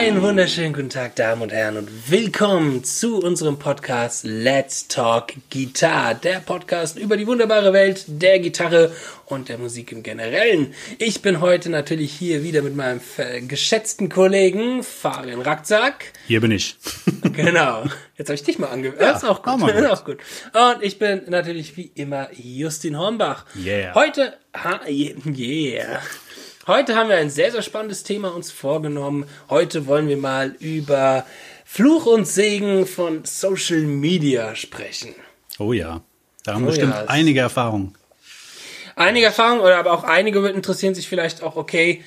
Einen wunderschönen guten Tag, Damen und Herren, und willkommen zu unserem Podcast Let's Talk Guitar, der Podcast über die wunderbare Welt der Gitarre und der Musik im Generellen. Ich bin heute natürlich hier wieder mit meinem geschätzten Kollegen Fabian Racksack. Hier bin ich. genau. Jetzt habe ich dich mal angehört. Ja, das ist auch gut. Auch, auch gut. Und ich bin natürlich wie immer Justin Hornbach. Yeah. Heute, ha, yeah. Heute haben wir ein sehr, sehr spannendes Thema uns vorgenommen. Heute wollen wir mal über Fluch und Segen von Social Media sprechen. Oh ja, da haben oh bestimmt ja, einige Erfahrungen. Einige Erfahrungen oder aber auch einige interessieren sich vielleicht auch, okay,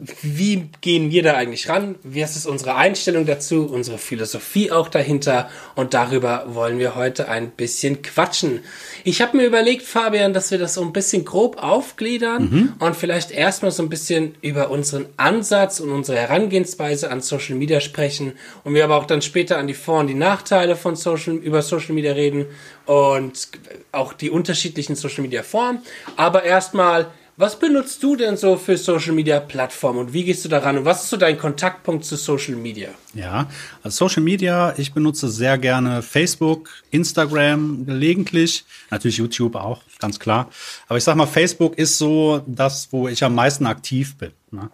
wie gehen wir da eigentlich ran? Wie ist unsere Einstellung dazu, unsere Philosophie auch dahinter? Und darüber wollen wir heute ein bisschen quatschen. Ich habe mir überlegt, Fabian, dass wir das so ein bisschen grob aufgliedern mhm. und vielleicht erstmal so ein bisschen über unseren Ansatz und unsere Herangehensweise an Social Media sprechen und wir aber auch dann später an die Vor- und die Nachteile von Social, über Social Media reden und auch die unterschiedlichen Social Media Formen. Aber erstmal, was benutzt du denn so für Social Media Plattformen und wie gehst du daran und was ist so dein Kontaktpunkt zu Social Media? Ja, also Social Media, ich benutze sehr gerne Facebook, Instagram gelegentlich, natürlich YouTube auch, ganz klar. Aber ich sag mal, Facebook ist so das, wo ich am meisten aktiv bin. Ne?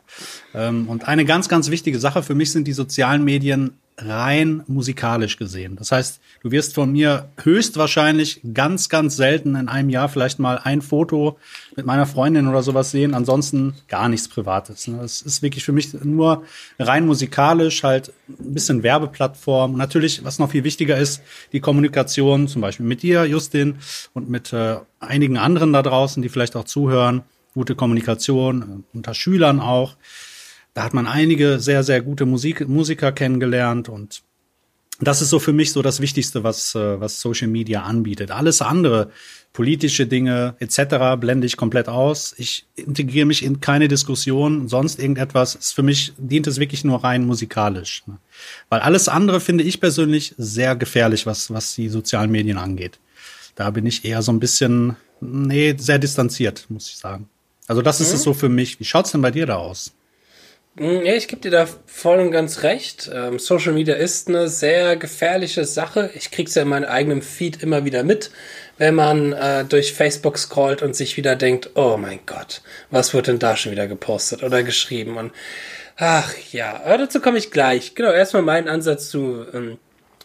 Ähm, und eine ganz, ganz wichtige Sache für mich sind die sozialen Medien rein musikalisch gesehen. Das heißt, du wirst von mir höchstwahrscheinlich ganz, ganz selten in einem Jahr vielleicht mal ein Foto mit meiner Freundin oder sowas sehen. Ansonsten gar nichts Privates. Das ist wirklich für mich nur rein musikalisch, halt ein bisschen Werbeplattform. Und natürlich, was noch viel wichtiger ist, die Kommunikation, zum Beispiel mit dir, Justin, und mit äh, einigen anderen da draußen, die vielleicht auch zuhören. Gute Kommunikation, äh, unter Schülern auch. Da hat man einige sehr, sehr gute Musik, Musiker kennengelernt und das ist so für mich so das Wichtigste, was, äh, was Social Media anbietet. Alles andere, politische Dinge etc., blende ich komplett aus. Ich integriere mich in keine Diskussion, sonst irgendetwas. Ist für mich dient es wirklich nur rein musikalisch. Ne? Weil alles andere finde ich persönlich sehr gefährlich, was, was die sozialen Medien angeht. Da bin ich eher so ein bisschen, nee, sehr distanziert, muss ich sagen. Also das ist mhm. es so für mich. Wie schaut's denn bei dir da aus? Hm, ich gebe dir da voll und ganz recht. Ähm, Social Media ist eine sehr gefährliche Sache. Ich krieg's ja in meinem eigenen Feed immer wieder mit, wenn man äh, durch Facebook scrollt und sich wieder denkt, oh mein Gott, was wird denn da schon wieder gepostet oder geschrieben? Und ach ja, aber dazu komme ich gleich. Genau, erstmal mein Ansatz zu ähm,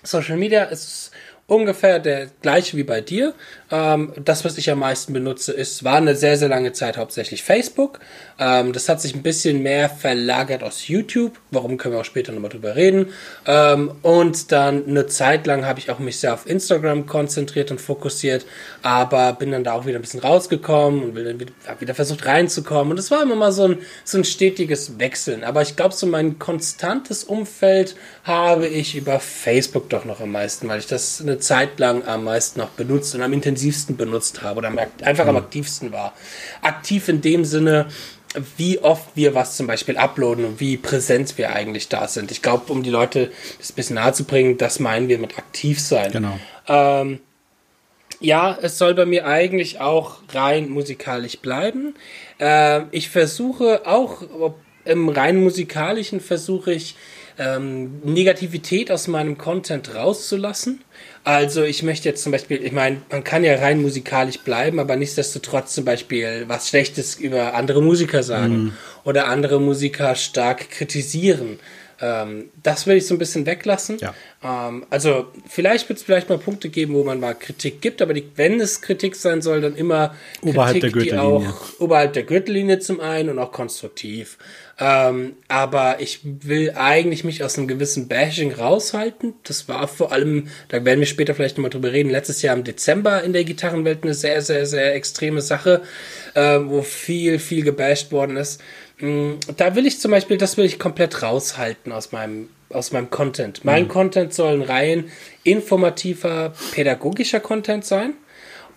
Social Media ist ungefähr der gleiche wie bei dir. Ähm, das, was ich am meisten benutze, ist, war eine sehr, sehr lange Zeit hauptsächlich Facebook. Ähm, das hat sich ein bisschen mehr verlagert aus YouTube. Warum können wir auch später nochmal drüber reden. Ähm, und dann eine Zeit lang habe ich auch mich sehr auf Instagram konzentriert und fokussiert, aber bin dann da auch wieder ein bisschen rausgekommen und will wieder, versucht reinzukommen. Und es war immer mal so ein, so ein stetiges Wechseln. Aber ich glaube, so mein konstantes Umfeld habe ich über Facebook doch noch am meisten, weil ich das eine Zeit lang am meisten noch benutzt und am intensivsten intensivsten benutzt habe oder einfach am aktivsten war. Aktiv in dem Sinne, wie oft wir was zum Beispiel uploaden und wie präsent wir eigentlich da sind. Ich glaube, um die Leute das ein bisschen nahe zu bringen, das meinen wir mit aktiv sein. Genau. Ähm, ja, es soll bei mir eigentlich auch rein musikalisch bleiben. Äh, ich versuche auch im rein musikalischen versuche ich ähm, Negativität aus meinem Content rauszulassen. Also ich möchte jetzt zum Beispiel, ich meine, man kann ja rein musikalisch bleiben, aber nichtsdestotrotz zum Beispiel was Schlechtes über andere Musiker sagen mm. oder andere Musiker stark kritisieren. Ähm, das will ich so ein bisschen weglassen. Ja. Ähm, also vielleicht wird es vielleicht mal Punkte geben, wo man mal Kritik gibt, aber die, wenn es Kritik sein soll, dann immer oberhalb Kritik, der Gürtellinie. die auch oberhalb der Gürtellinie zum einen und auch konstruktiv. Ähm, aber ich will eigentlich mich aus einem gewissen Bashing raushalten. Das war vor allem, da werden wir später vielleicht nochmal drüber reden, letztes Jahr im Dezember in der Gitarrenwelt eine sehr, sehr, sehr extreme Sache, äh, wo viel, viel gebasht worden ist. Mm, da will ich zum Beispiel, das will ich komplett raushalten aus meinem, aus meinem Content. Mein mhm. Content soll ein rein informativer, pädagogischer Content sein.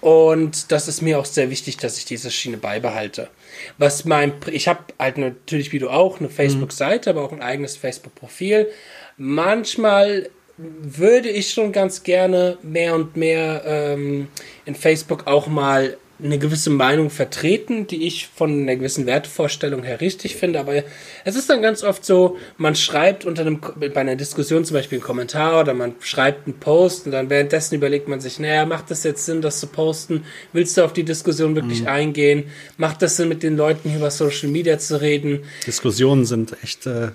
Und das ist mir auch sehr wichtig, dass ich diese Schiene beibehalte. Was mein, ich habe halt natürlich wie du auch eine Facebook-Seite, aber auch ein eigenes Facebook-Profil. Manchmal würde ich schon ganz gerne mehr und mehr ähm, in Facebook auch mal eine gewisse Meinung vertreten, die ich von einer gewissen Wertvorstellung her richtig finde. Aber es ist dann ganz oft so, man schreibt unter einem, bei einer Diskussion zum Beispiel einen Kommentar oder man schreibt einen Post und dann währenddessen überlegt man sich, naja, macht das jetzt Sinn, das zu posten? Willst du auf die Diskussion wirklich mhm. eingehen? Macht das Sinn, mit den Leuten über Social Media zu reden? Diskussionen sind echt äh,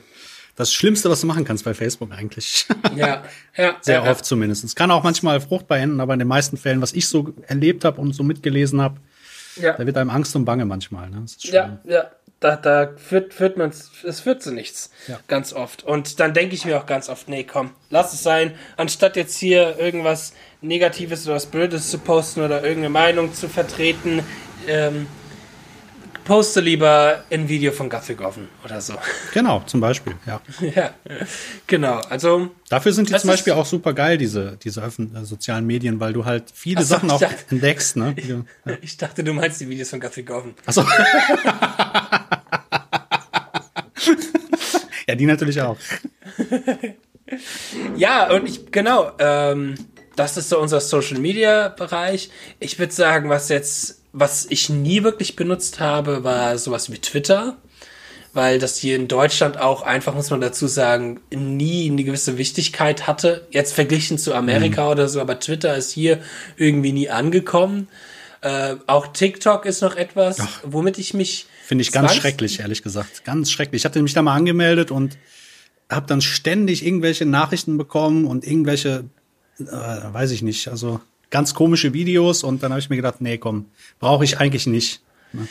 das Schlimmste, was du machen kannst bei Facebook eigentlich. Ja, ja. Sehr ja, oft zumindest. Es kann auch manchmal fruchtbar enden, aber in den meisten Fällen, was ich so erlebt habe und so mitgelesen habe, ja. da wird einem Angst und Bange manchmal. Ne? ja, ja. Da, da führt, führt man es führt zu nichts. Ja. Ganz oft. Und dann denke ich mir auch ganz oft, nee, komm, lass es sein. Anstatt jetzt hier irgendwas Negatives oder was Blödes zu posten oder irgendeine Meinung zu vertreten, ähm, poste lieber ein Video von Gaffigoffen oder so. Genau, zum Beispiel, ja. ja, genau. Also dafür sind die zum Beispiel auch super geil, diese, diese äh, sozialen Medien, weil du halt viele Achso, Sachen auch dachte, entdeckst. Ne? Ich, ja. ich, dachte, du meinst die Videos von Gaffigoffen. Achso. ja, die natürlich auch. ja, und ich, genau, ähm, das ist so unser Social Media Bereich. Ich würde sagen, was jetzt was ich nie wirklich benutzt habe, war sowas wie Twitter, weil das hier in Deutschland auch einfach, muss man dazu sagen, nie eine gewisse Wichtigkeit hatte. Jetzt verglichen zu Amerika mhm. oder so, aber Twitter ist hier irgendwie nie angekommen. Äh, auch TikTok ist noch etwas, Ach, womit ich mich. Finde ich ganz schrecklich, ehrlich gesagt. Ganz schrecklich. Ich hatte mich da mal angemeldet und habe dann ständig irgendwelche Nachrichten bekommen und irgendwelche, äh, weiß ich nicht, also ganz komische Videos und dann habe ich mir gedacht, nee, komm, brauche ich eigentlich nicht. Ne?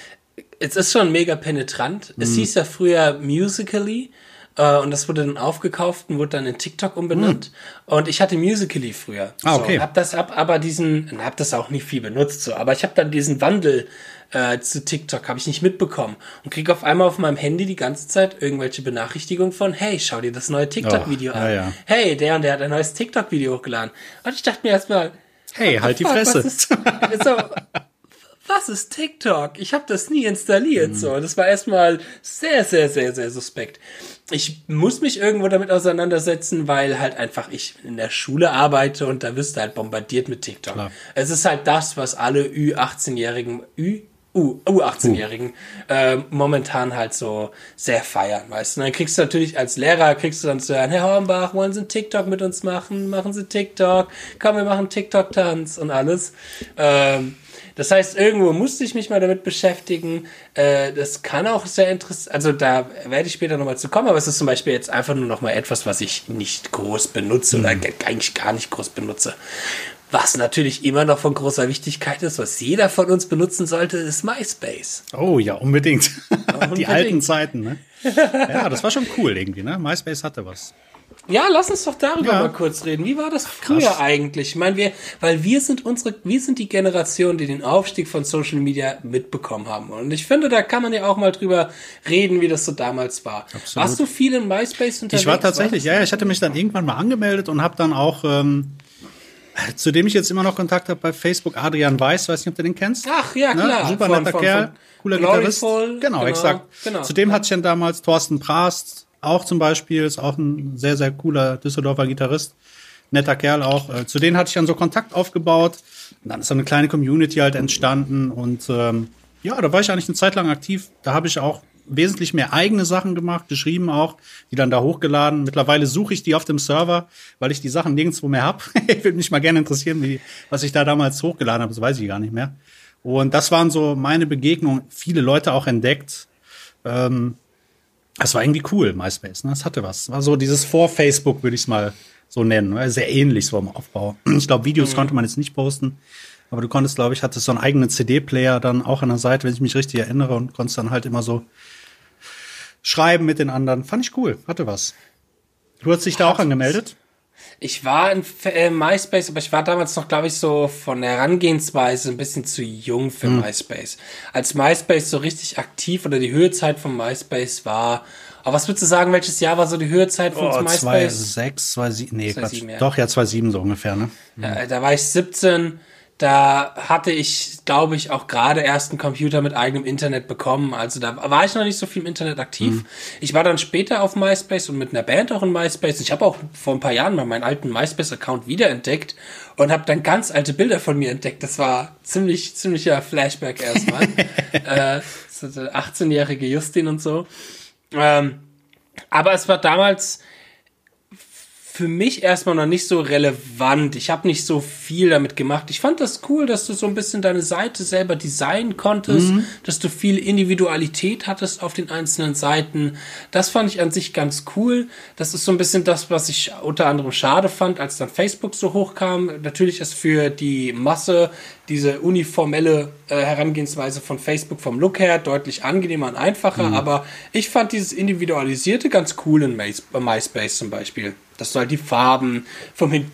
Es ist schon mega penetrant. Es mhm. hieß ja früher Musically äh, und das wurde dann aufgekauft und wurde dann in TikTok umbenannt. Mhm. Und ich hatte Musically früher. Ah, okay. So, hab das ab, aber diesen, hab das auch nicht viel benutzt, so, aber ich habe dann diesen Wandel äh, zu TikTok habe ich nicht mitbekommen und kriege auf einmal auf meinem Handy die ganze Zeit irgendwelche Benachrichtigungen von, hey, schau dir das neue TikTok-Video oh, an. Ja, ja. Hey, der und der hat ein neues TikTok-Video hochgeladen. Und ich dachte mir erstmal, Hey, halt die Fresse. Was ist, so, was ist TikTok? Ich habe das nie installiert. Mhm. So, das war erstmal sehr, sehr, sehr, sehr suspekt. Ich muss mich irgendwo damit auseinandersetzen, weil halt einfach ich in der Schule arbeite und da wirst du halt bombardiert mit TikTok. Klar. Es ist halt das, was alle Ü18-Jährigen, Ü U, U18-Jährigen uh. äh, momentan halt so sehr feiern, weißt du. Und dann kriegst du natürlich als Lehrer, kriegst du dann zu hören, Herr Hornbach, wollen Sie einen TikTok mit uns machen? Machen Sie TikTok? Komm, wir machen TikTok-Tanz und alles. Ähm, das heißt, irgendwo musste ich mich mal damit beschäftigen. Äh, das kann auch sehr interessant, also da werde ich später nochmal zu kommen, aber es ist zum Beispiel jetzt einfach nur nochmal etwas, was ich nicht groß benutze mhm. oder eigentlich gar nicht groß benutze. Was natürlich immer noch von großer Wichtigkeit ist, was jeder von uns benutzen sollte, ist MySpace. Oh ja, unbedingt. unbedingt. Die alten Zeiten, ne? Ja, das war schon cool irgendwie, ne? MySpace hatte was. Ja, lass uns doch darüber ja. mal kurz reden. Wie war das früher Krass. eigentlich? Ich meine, wir, weil wir sind unsere, wir sind die Generation, die den Aufstieg von Social Media mitbekommen haben. Und ich finde, da kann man ja auch mal drüber reden, wie das so damals war. Absolut. Warst du viel in MySpace unterwegs? Ich war tatsächlich, ja, ja, ich hatte mich dann irgendwann mal angemeldet und habe dann auch ähm, zu dem ich jetzt immer noch Kontakt habe bei Facebook, Adrian Weiß, weiß nicht, ob du den kennst. Ach ja, ne? klar. Super netter von, Kerl, von cooler Gitarrist. Genau, genau, exakt. Genau. Zudem hatte ich dann damals Thorsten Prast, auch zum Beispiel, ist auch ein sehr, sehr cooler Düsseldorfer Gitarrist. Netter Kerl auch. Äh, zu denen hatte ich dann so Kontakt aufgebaut. Und dann ist so eine kleine Community halt entstanden. Und ähm, ja, da war ich eigentlich eine Zeit lang aktiv. Da habe ich auch wesentlich mehr eigene Sachen gemacht, geschrieben auch, die dann da hochgeladen. Mittlerweile suche ich die auf dem Server, weil ich die Sachen nirgendwo mehr habe. ich würde mich mal gerne interessieren, wie, was ich da damals hochgeladen habe, das weiß ich gar nicht mehr. Und das waren so meine Begegnungen, viele Leute auch entdeckt. Ähm, das war irgendwie cool, MySpace. Ne? Das hatte was. War so dieses vor Facebook, würde ich es mal so nennen. Ne? Sehr ähnlich so im Aufbau. Ich glaube, Videos mhm. konnte man jetzt nicht posten. Aber du konntest, glaube ich, hattest so einen eigenen CD-Player dann auch an der Seite, wenn ich mich richtig erinnere, und konntest dann halt immer so schreiben mit den anderen. Fand ich cool, hatte was. Du hast dich da auch angemeldet? Ich war in äh, MySpace, aber ich war damals noch, glaube ich, so von der Herangehensweise ein bisschen zu jung für hm. MySpace. Als MySpace so richtig aktiv oder die Höhezeit von MySpace war, aber was würdest du sagen, welches Jahr war so die Höhezeit von oh, MySpace? 2006, 2007, nee, 2007, ja. doch, ja, 2007 so ungefähr, ne? Ja, da war ich 17 da hatte ich, glaube ich, auch gerade erst einen Computer mit eigenem Internet bekommen. Also da war ich noch nicht so viel im Internet aktiv. Mhm. Ich war dann später auf MySpace und mit einer Band auch in MySpace. Ich habe auch vor ein paar Jahren mal meinen alten MySpace-Account wiederentdeckt und habe dann ganz alte Bilder von mir entdeckt. Das war ziemlich, ziemlicher Flashback erstmal. äh, 18-jährige Justin und so. Ähm, aber es war damals für mich erstmal noch nicht so relevant. Ich habe nicht so viel damit gemacht. Ich fand das cool, dass du so ein bisschen deine Seite selber designen konntest, mhm. dass du viel Individualität hattest auf den einzelnen Seiten. Das fand ich an sich ganz cool. Das ist so ein bisschen das, was ich unter anderem schade fand, als dann Facebook so hochkam. Natürlich ist für die Masse diese uniformelle äh, Herangehensweise von Facebook vom Look her deutlich angenehmer und einfacher, mhm. aber ich fand dieses Individualisierte ganz cool in MySpace zum Beispiel dass du halt die Farben vom, Hin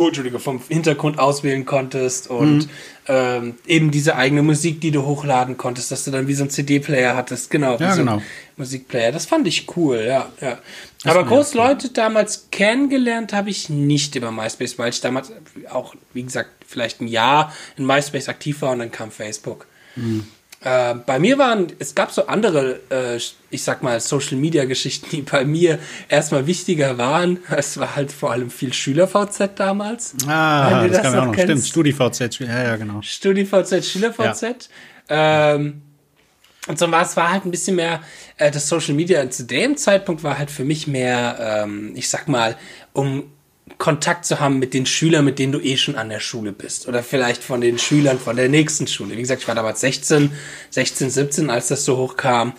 oh, Entschuldige, vom Hintergrund auswählen konntest und mhm. ähm, eben diese eigene Musik, die du hochladen konntest, dass du dann wie so ein CD-Player hattest, genau, ja, so genau. Musikplayer. Das fand ich cool, ja, ja. Aber groß cool. Leute damals kennengelernt habe ich nicht über MySpace, weil ich damals auch, wie gesagt, vielleicht ein Jahr in MySpace aktiv war und dann kam Facebook. Mhm. Äh, bei mir waren, es gab so andere, äh, ich sag mal, Social Media Geschichten, die bei mir erstmal wichtiger waren. Es war halt vor allem viel Schüler-VZ damals. Ah, das, das kann man auch noch. Stimmt, Studi-VZ, ja, ja, genau. Studi-VZ, Schüler-VZ. Ja. Ähm, und so war es war halt ein bisschen mehr, äh, das Social Media zu dem Zeitpunkt war halt für mich mehr, ähm, ich sag mal, um Kontakt zu haben mit den Schülern, mit denen du eh schon an der Schule bist. Oder vielleicht von den Schülern von der nächsten Schule. Wie gesagt, ich war damals 16, 16, 17, als das so hochkam.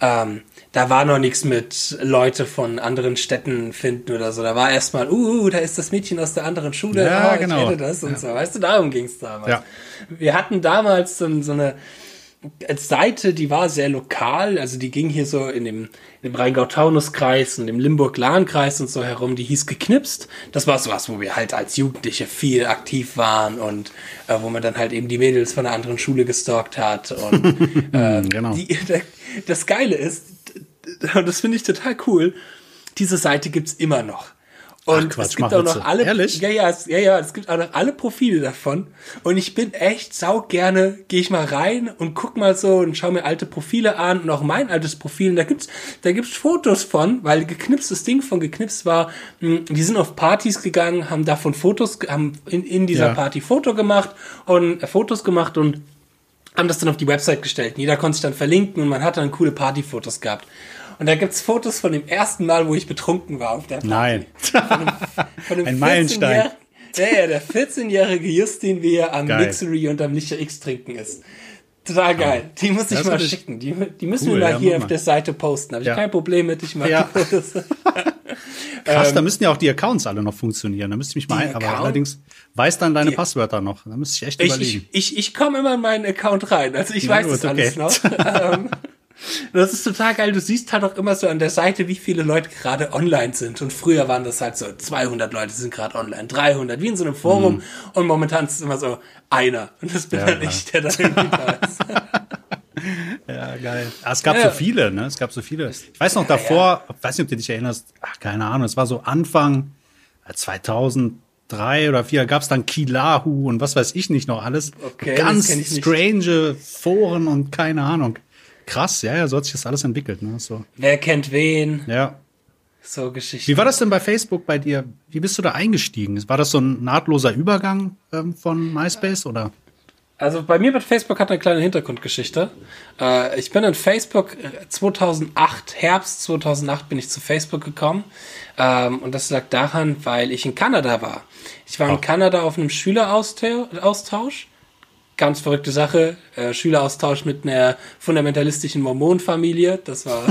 Ähm, da war noch nichts mit Leute von anderen Städten finden oder so. Da war erstmal, uh, da ist das Mädchen aus der anderen Schule. Ja, oh, genau. Ich das und ja. so. Weißt du, darum ging es damals. Ja. Wir hatten damals so, so eine Seite, die war sehr lokal, also die ging hier so in dem, in dem Rheingau-Taunus-Kreis und im Limburg-Lahn-Kreis und so herum, die hieß geknipst. Das war sowas, wo wir halt als Jugendliche viel aktiv waren und äh, wo man dann halt eben die Mädels von einer anderen Schule gestalkt hat. Und äh, genau. die, das Geile ist, und das finde ich total cool, diese Seite gibt's immer noch. Und Ach, Quatsch, es gibt auch noch alle, Ehrlich? ja, ja, es, ja, ja, es gibt auch noch alle Profile davon. Und ich bin echt sau gerne, gehe ich mal rein und guck mal so und schau mir alte Profile an und auch mein altes Profil. Und da gibt's, da gibt's Fotos von, weil geknipstes Ding von geknipst war, hm, die sind auf Partys gegangen, haben davon Fotos, haben in, in dieser ja. Party Foto gemacht und äh, Fotos gemacht und haben das dann auf die Website gestellt. Jeder konnte sich dann verlinken und man hat dann coole Partyfotos gehabt. Und da gibt's Fotos von dem ersten Mal, wo ich betrunken war auf der Party. Nein. Von einem, von einem Ein Meilenstein. Ja, ja, der 14-jährige Justin, wie er am geil. Mixery und am Licher X trinken ist. Total geil. Die muss ich mal schicken. Die, die müssen cool, wir mal ja, hier auf der Seite posten. Habe ich ja. kein Problem mit. Ich mag ja. die Fotos. Krass, ähm, da müssten ja auch die Accounts alle noch funktionieren. Da müsste ich mich mal ein, aber allerdings weiß dann deine die, Passwörter noch. Da müsste ich echt ich, überlegen. Ich, ich, ich komme immer in meinen Account rein. Also ich weiß gut, das okay. alles noch. das ist total geil. Du siehst halt auch immer so an der Seite, wie viele Leute gerade online sind. Und früher waren das halt so 200 Leute sind gerade online, 300, wie in so einem Forum. Mhm. Und momentan ist es immer so einer. Und das bin ja, halt ich, der da irgendwie da ist. Ja, geil. Ah, es gab ja. so viele, ne? Es gab so viele. Ich weiß noch davor, ja, weiß nicht, ob du dich erinnerst, ach, keine Ahnung, es war so Anfang 2003 äh, oder 4 gab es dann Kilahu und was weiß ich nicht noch alles. Okay, Ganz strange Foren und keine Ahnung. Krass, ja, ja, so hat sich das alles entwickelt. Ne? So. Wer kennt wen? Ja. So Geschichten. Wie war das denn bei Facebook bei dir? Wie bist du da eingestiegen? War das so ein nahtloser Übergang ähm, von MySpace oder? Also bei mir mit Facebook hat eine kleine Hintergrundgeschichte. Äh, ich bin in Facebook 2008, äh, Herbst 2008 bin ich zu Facebook gekommen. Ähm, und das lag daran, weil ich in Kanada war. Ich war oh. in Kanada auf einem Schüleraustausch ganz verrückte Sache. Äh, Schüleraustausch mit einer fundamentalistischen Mormonenfamilie. Das war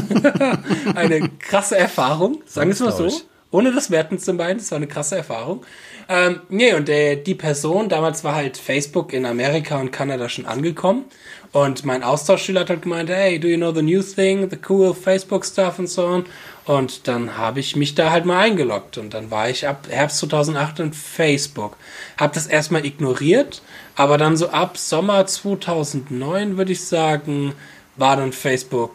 eine krasse Erfahrung. Sagen wir es mal so. Ohne das Werten zu meinen, das war eine krasse Erfahrung. Ähm, nee, und der, die Person, damals war halt Facebook in Amerika und Kanada schon angekommen. Und mein Austauschschüler hat halt gemeint, hey, do you know the new thing, the cool Facebook stuff and so on. Und dann habe ich mich da halt mal eingeloggt. Und dann war ich ab Herbst 2008 in Facebook. Hab das erstmal ignoriert, aber dann so ab Sommer 2009, würde ich sagen, war dann Facebook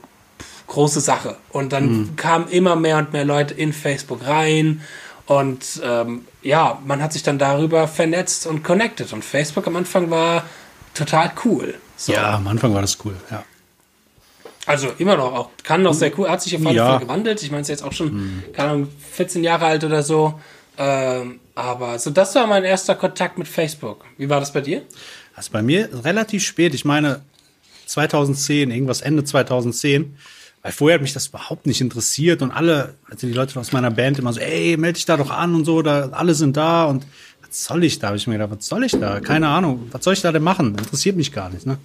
große Sache. Und dann mhm. kamen immer mehr und mehr Leute in Facebook rein. Und ähm, ja, man hat sich dann darüber vernetzt und connected. Und Facebook am Anfang war total cool. So. Ja, am Anfang war das cool, ja. Also immer noch, auch kann noch sehr cool, hat sich auf jeden ja. Fall gewandelt. Ich meine, es ist jetzt auch schon, hm. keine Ahnung, 14 Jahre alt oder so. Ähm, aber so, das war mein erster Kontakt mit Facebook. Wie war das bei dir? Also bei mir relativ spät. Ich meine, 2010, irgendwas Ende 2010. Weil vorher hat mich das überhaupt nicht interessiert und alle, also die Leute aus meiner Band immer so, ey, melde dich da doch an und so, da, alle sind da und was soll ich da? Habe ich mir gedacht, was soll ich da? Keine Ahnung, was soll ich da denn machen? Interessiert mich gar nicht, ne?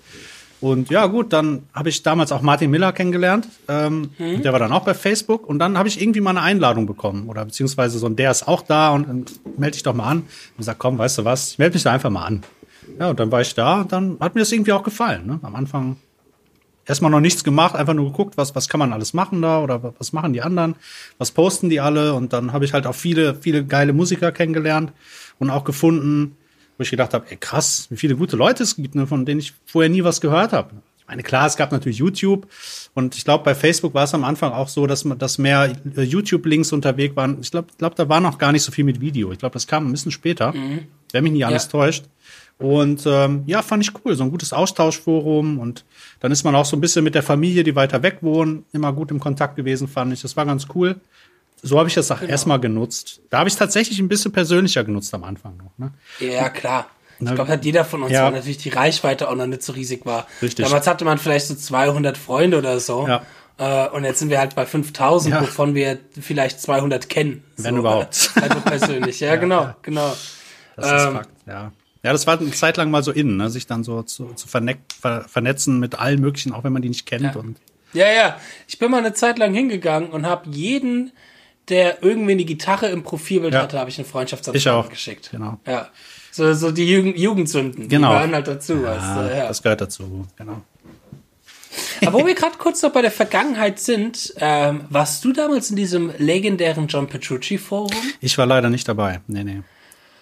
Und ja, gut, dann habe ich damals auch Martin Miller kennengelernt. Ähm, mhm. Der war dann auch bei Facebook. Und dann habe ich irgendwie mal eine Einladung bekommen. Oder beziehungsweise so, ein der ist auch da und, und melde dich doch mal an. Und sag, komm, weißt du was, ich melde mich da einfach mal an. Ja, und dann war ich da und dann hat mir das irgendwie auch gefallen. Ne? Am Anfang erstmal noch nichts gemacht, einfach nur geguckt, was, was kann man alles machen da oder was machen die anderen, was posten die alle. Und dann habe ich halt auch viele, viele geile Musiker kennengelernt und auch gefunden, wo ich gedacht habe, ey krass, wie viele gute Leute es gibt, ne, von denen ich vorher nie was gehört habe. Ich meine, klar, es gab natürlich YouTube und ich glaube, bei Facebook war es am Anfang auch so, dass man, dass mehr äh, YouTube-Links unterwegs waren. Ich glaube, glaub, da war noch gar nicht so viel mit Video. Ich glaube, das kam ein bisschen später, mhm. wenn mich nicht alles ja. täuscht. Und ähm, ja, fand ich cool, so ein gutes Austauschforum und dann ist man auch so ein bisschen mit der Familie, die weiter weg wohnen, immer gut im Kontakt gewesen, fand ich. Das war ganz cool so habe ich das auch genau. erstmal genutzt. Da habe ich es tatsächlich ein bisschen persönlicher genutzt am Anfang noch. Ne? Ja, klar. Ich glaube, hat jeder von uns, ja. weil natürlich die Reichweite auch noch nicht so riesig war. Richtig. Damals hatte man vielleicht so 200 Freunde oder so. Ja. Äh, und jetzt sind wir halt bei 5000, ja. wovon wir vielleicht 200 kennen. Wenn so, überhaupt. Also persönlich. Ja, ja genau, genau. Das ähm, ist Fakt, ja. Ja, das war eine Zeit lang mal so innen, ne? sich dann so zu, zu vernetzen mit allen möglichen, auch wenn man die nicht kennt. Ja. Und ja, ja. Ich bin mal eine Zeit lang hingegangen und habe jeden der irgendwie eine Gitarre im Profilbild ja. hatte, habe ich eine Freundschaftsanfrage geschickt. Genau. Ja. So, so die Jugend, Jugendsünden. Genau. Die gehören halt dazu. Ja, du? ja. Das gehört dazu, genau. Aber wo wir gerade kurz noch bei der Vergangenheit sind, ähm, warst du damals in diesem legendären John Petrucci Forum? Ich war leider nicht dabei. Nee, nee.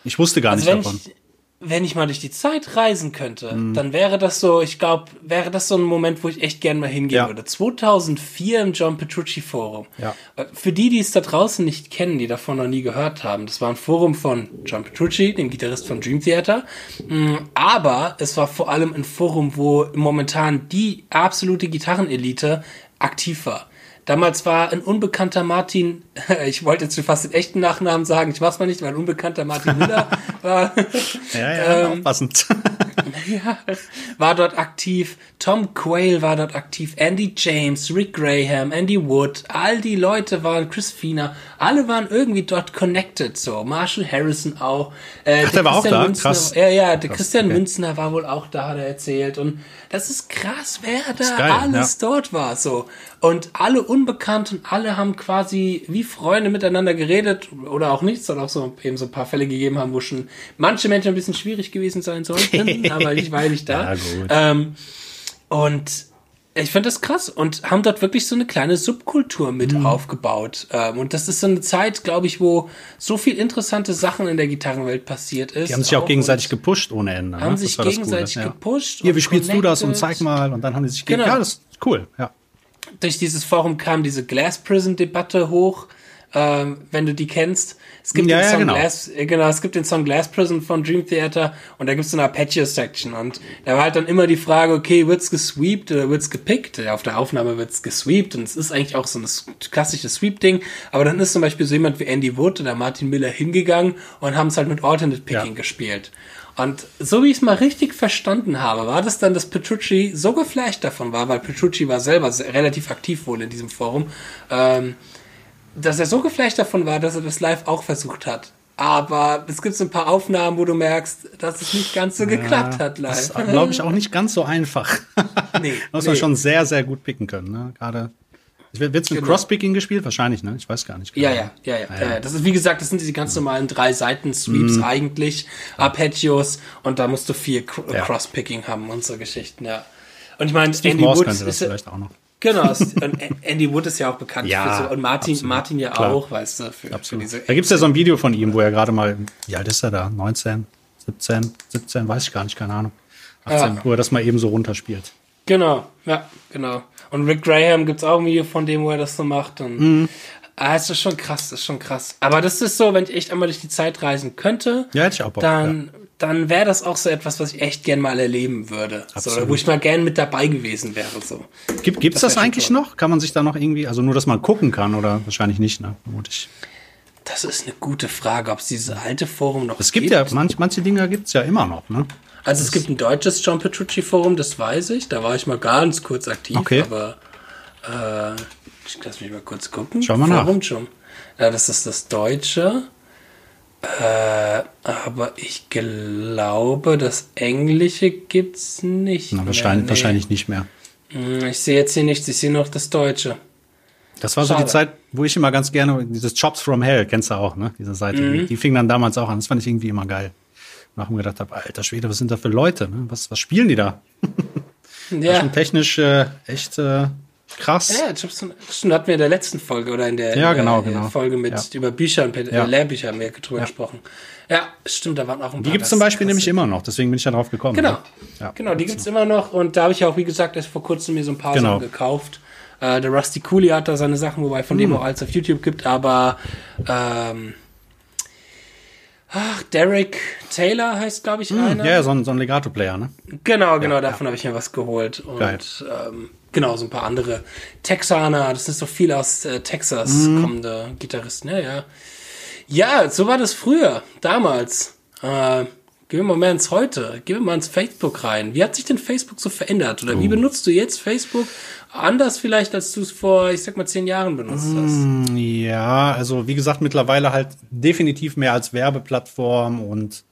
Ich wusste gar also nicht davon. Ich, wenn ich mal durch die Zeit reisen könnte, mhm. dann wäre das so, ich glaube, wäre das so ein Moment, wo ich echt gerne mal hingehen ja. würde. 2004 im John Petrucci Forum. Ja. Äh, für die, die es da draußen nicht kennen, die davon noch nie gehört haben, das war ein Forum von John Petrucci, dem Gitarrist von Dream Theater. Mm, aber es war vor allem ein Forum, wo momentan die absolute Gitarrenelite aktiv war. Damals war ein unbekannter Martin, ich wollte jetzt schon fast den echten Nachnamen sagen, ich mach's mal nicht, weil ein unbekannter Martin Müller war. ja, ja, ähm, aufpassend. ja, war dort aktiv. Tom Quayle war dort aktiv. Andy James, Rick Graham, Andy Wood, all die Leute waren, Chris Fiener, alle waren irgendwie dort connected, so. Marshall Harrison auch. Äh, Ach, der, der war Christian auch da? Münzner, krass. Ja, ja, der krass, Christian okay. Münzner war wohl auch da, hat er erzählt. Und das ist krass, wer da geil, alles ja. dort war, so. Und alle Unbekannten, alle haben quasi wie Freunde miteinander geredet oder auch nichts, soll auch so eben so ein paar Fälle gegeben haben, wo schon manche Menschen ein bisschen schwierig gewesen sein sollten, aber ich war nicht da. Ja. Ähm, und ich finde das krass und haben dort wirklich so eine kleine Subkultur mit mhm. aufgebaut. Ähm, und das ist so eine Zeit, glaube ich, wo so viel interessante Sachen in der Gitarrenwelt passiert ist. Die haben sich auch, auch gegenseitig gepusht ohne Ende. Haben ne? sich gegenseitig Coole, gepusht. Hier, wie spielst connected. du das und zeig mal. Und dann haben die sich genau. Ja, das ist cool, ja. Durch dieses Forum kam diese Glass Prison Debatte hoch ähm, wenn du die kennst. Es gibt, ja, den Song ja, genau. Glass, äh, genau, es gibt den Song Glass Prison von Dream Theater und da gibt es so eine Arpeggio-Section und da war halt dann immer die Frage, okay, wird's gesweept oder wird's gepickt? Ja, auf der Aufnahme wird's gesweept und es ist eigentlich auch so ein klassisches Sweep-Ding, aber dann ist zum Beispiel so jemand wie Andy Wood oder Martin Miller hingegangen und haben es halt mit Alternate Picking ja. gespielt. Und so wie ich es mal richtig verstanden habe, war das dann, dass Petrucci so geflasht davon war, weil Petrucci war selber relativ aktiv wohl in diesem Forum, ähm, dass er so geflasht davon war, dass er das live auch versucht hat. Aber es gibt so ein paar Aufnahmen, wo du merkst, dass es nicht ganz so ja, geklappt hat live. Das ist, glaube ich, auch nicht ganz so einfach. nee. Muss man nee. schon sehr, sehr gut picken können. Ne? Gerade. Wird es mit genau. Crosspicking gespielt? Wahrscheinlich, ne? Ich weiß gar nicht. Genau. Ja, ja, ja, ja, ja. Das ist, wie gesagt, das sind diese ganz normalen drei Seiten-Sweeps mm. eigentlich, Arpeggios, und da musst du viel ja. Crosspicking haben und so Geschichten, ja. Und ich meine, Andy Wood ist, das vielleicht auch noch. Genau, und Andy Wood ist ja auch bekannt ja, für so, und Martin, absolut, Martin ja klar. auch, weißt du, für, für diese. Da gibt es ja so ein Video von ihm, wo er gerade mal, wie alt ist er da? 19, 17, 17, weiß ich gar nicht, keine Ahnung. 18, ja. wo er das mal eben so runterspielt. Genau, ja, genau. Und Rick Graham gibt es auch ein Video von dem, wo er das so macht. Und mhm. Ah, das ist schon krass, ist schon krass. Aber das ist so, wenn ich echt einmal durch die Zeit reisen könnte, Ja, hätte ich auch Bock, dann, dann wäre das auch so etwas, was ich echt gern mal erleben würde. So, oder wo ich mal gern mit dabei gewesen wäre. So. Gibt, gibt's das, Das eigentlich toll. noch? Kann man sich da noch irgendwie, also nur, dass man gucken kann oder wahrscheinlich nicht, ne? Vermutlich. Das ist eine gute Frage, ob es dieses alte Forum noch Es gibt ja, manch, manche Dinge gibt's ja immer noch, ne? Also es gibt ein deutsches John Petrucci Forum, das weiß ich. Da war ich mal ganz kurz aktiv, Okay. aber äh, ich lass mich mal kurz gucken. Schau mal nach. Forum schon. Ja, das ist das Deutsche. Äh, aber ich glaube, das Englische gibt's nicht. Na, mehr. wahrscheinlich, Nee. wahrscheinlich nicht mehr. Hm, Ich sehe jetzt hier nichts, ich sehe noch das Deutsche. Das war so Schade. die Zeit, wo ich immer ganz gerne, dieses Jobs from Hell, kennst du auch, ne? Diese Seite, Mhm. die, fing dann damals auch an. Das fand ich irgendwie immer geil. Nachher mir gedacht habe, alter Schwede, was sind da für Leute? Ne? Was, was spielen die da? Ja. Schon technisch äh, echt äh, krass. Ja, Jobson, stimmt, hatten wir in der letzten Folge oder in der, Ja, in der genau, äh, genau. Folge mit Ja. über Bücher und Ja. äh, Lehrbücher wir drüber Ja. gesprochen. Ja, stimmt, da waren auch ein Die paar. gibt's zum Beispiel nämlich immer noch, deswegen bin ich da drauf gekommen. Genau. ne? Ja. Genau, die gibt's immer noch und da habe ich ja auch, wie gesagt, erst vor kurzem mir so ein paar Genau. Sachen gekauft. Äh, der Rusty Cooley hat da seine Sachen, wobei von dem Hm. auch alles auf YouTube gibt, aber ähm, ach, Derek Taylor heißt, glaube ich, einer. Ja, ja, so ein, so ein Legato-Player, ne? Genau, genau, davon habe ich mir was geholt. Und Geil. ähm, genau, so ein paar andere Texaner, das sind so viele aus äh, Texas Mhm. kommende Gitarristen, ja, ja. Ja, so war das früher, damals. Äh, gehen wir mal mehr ins Heute, gehen wir mal ins Facebook rein. Wie hat sich denn Facebook so verändert? Oder wie benutzt du jetzt Facebook anders vielleicht, als du es vor, ich sag mal, zehn Jahren benutzt hast? Ja, also wie gesagt, mittlerweile halt definitiv mehr als Werbeplattform und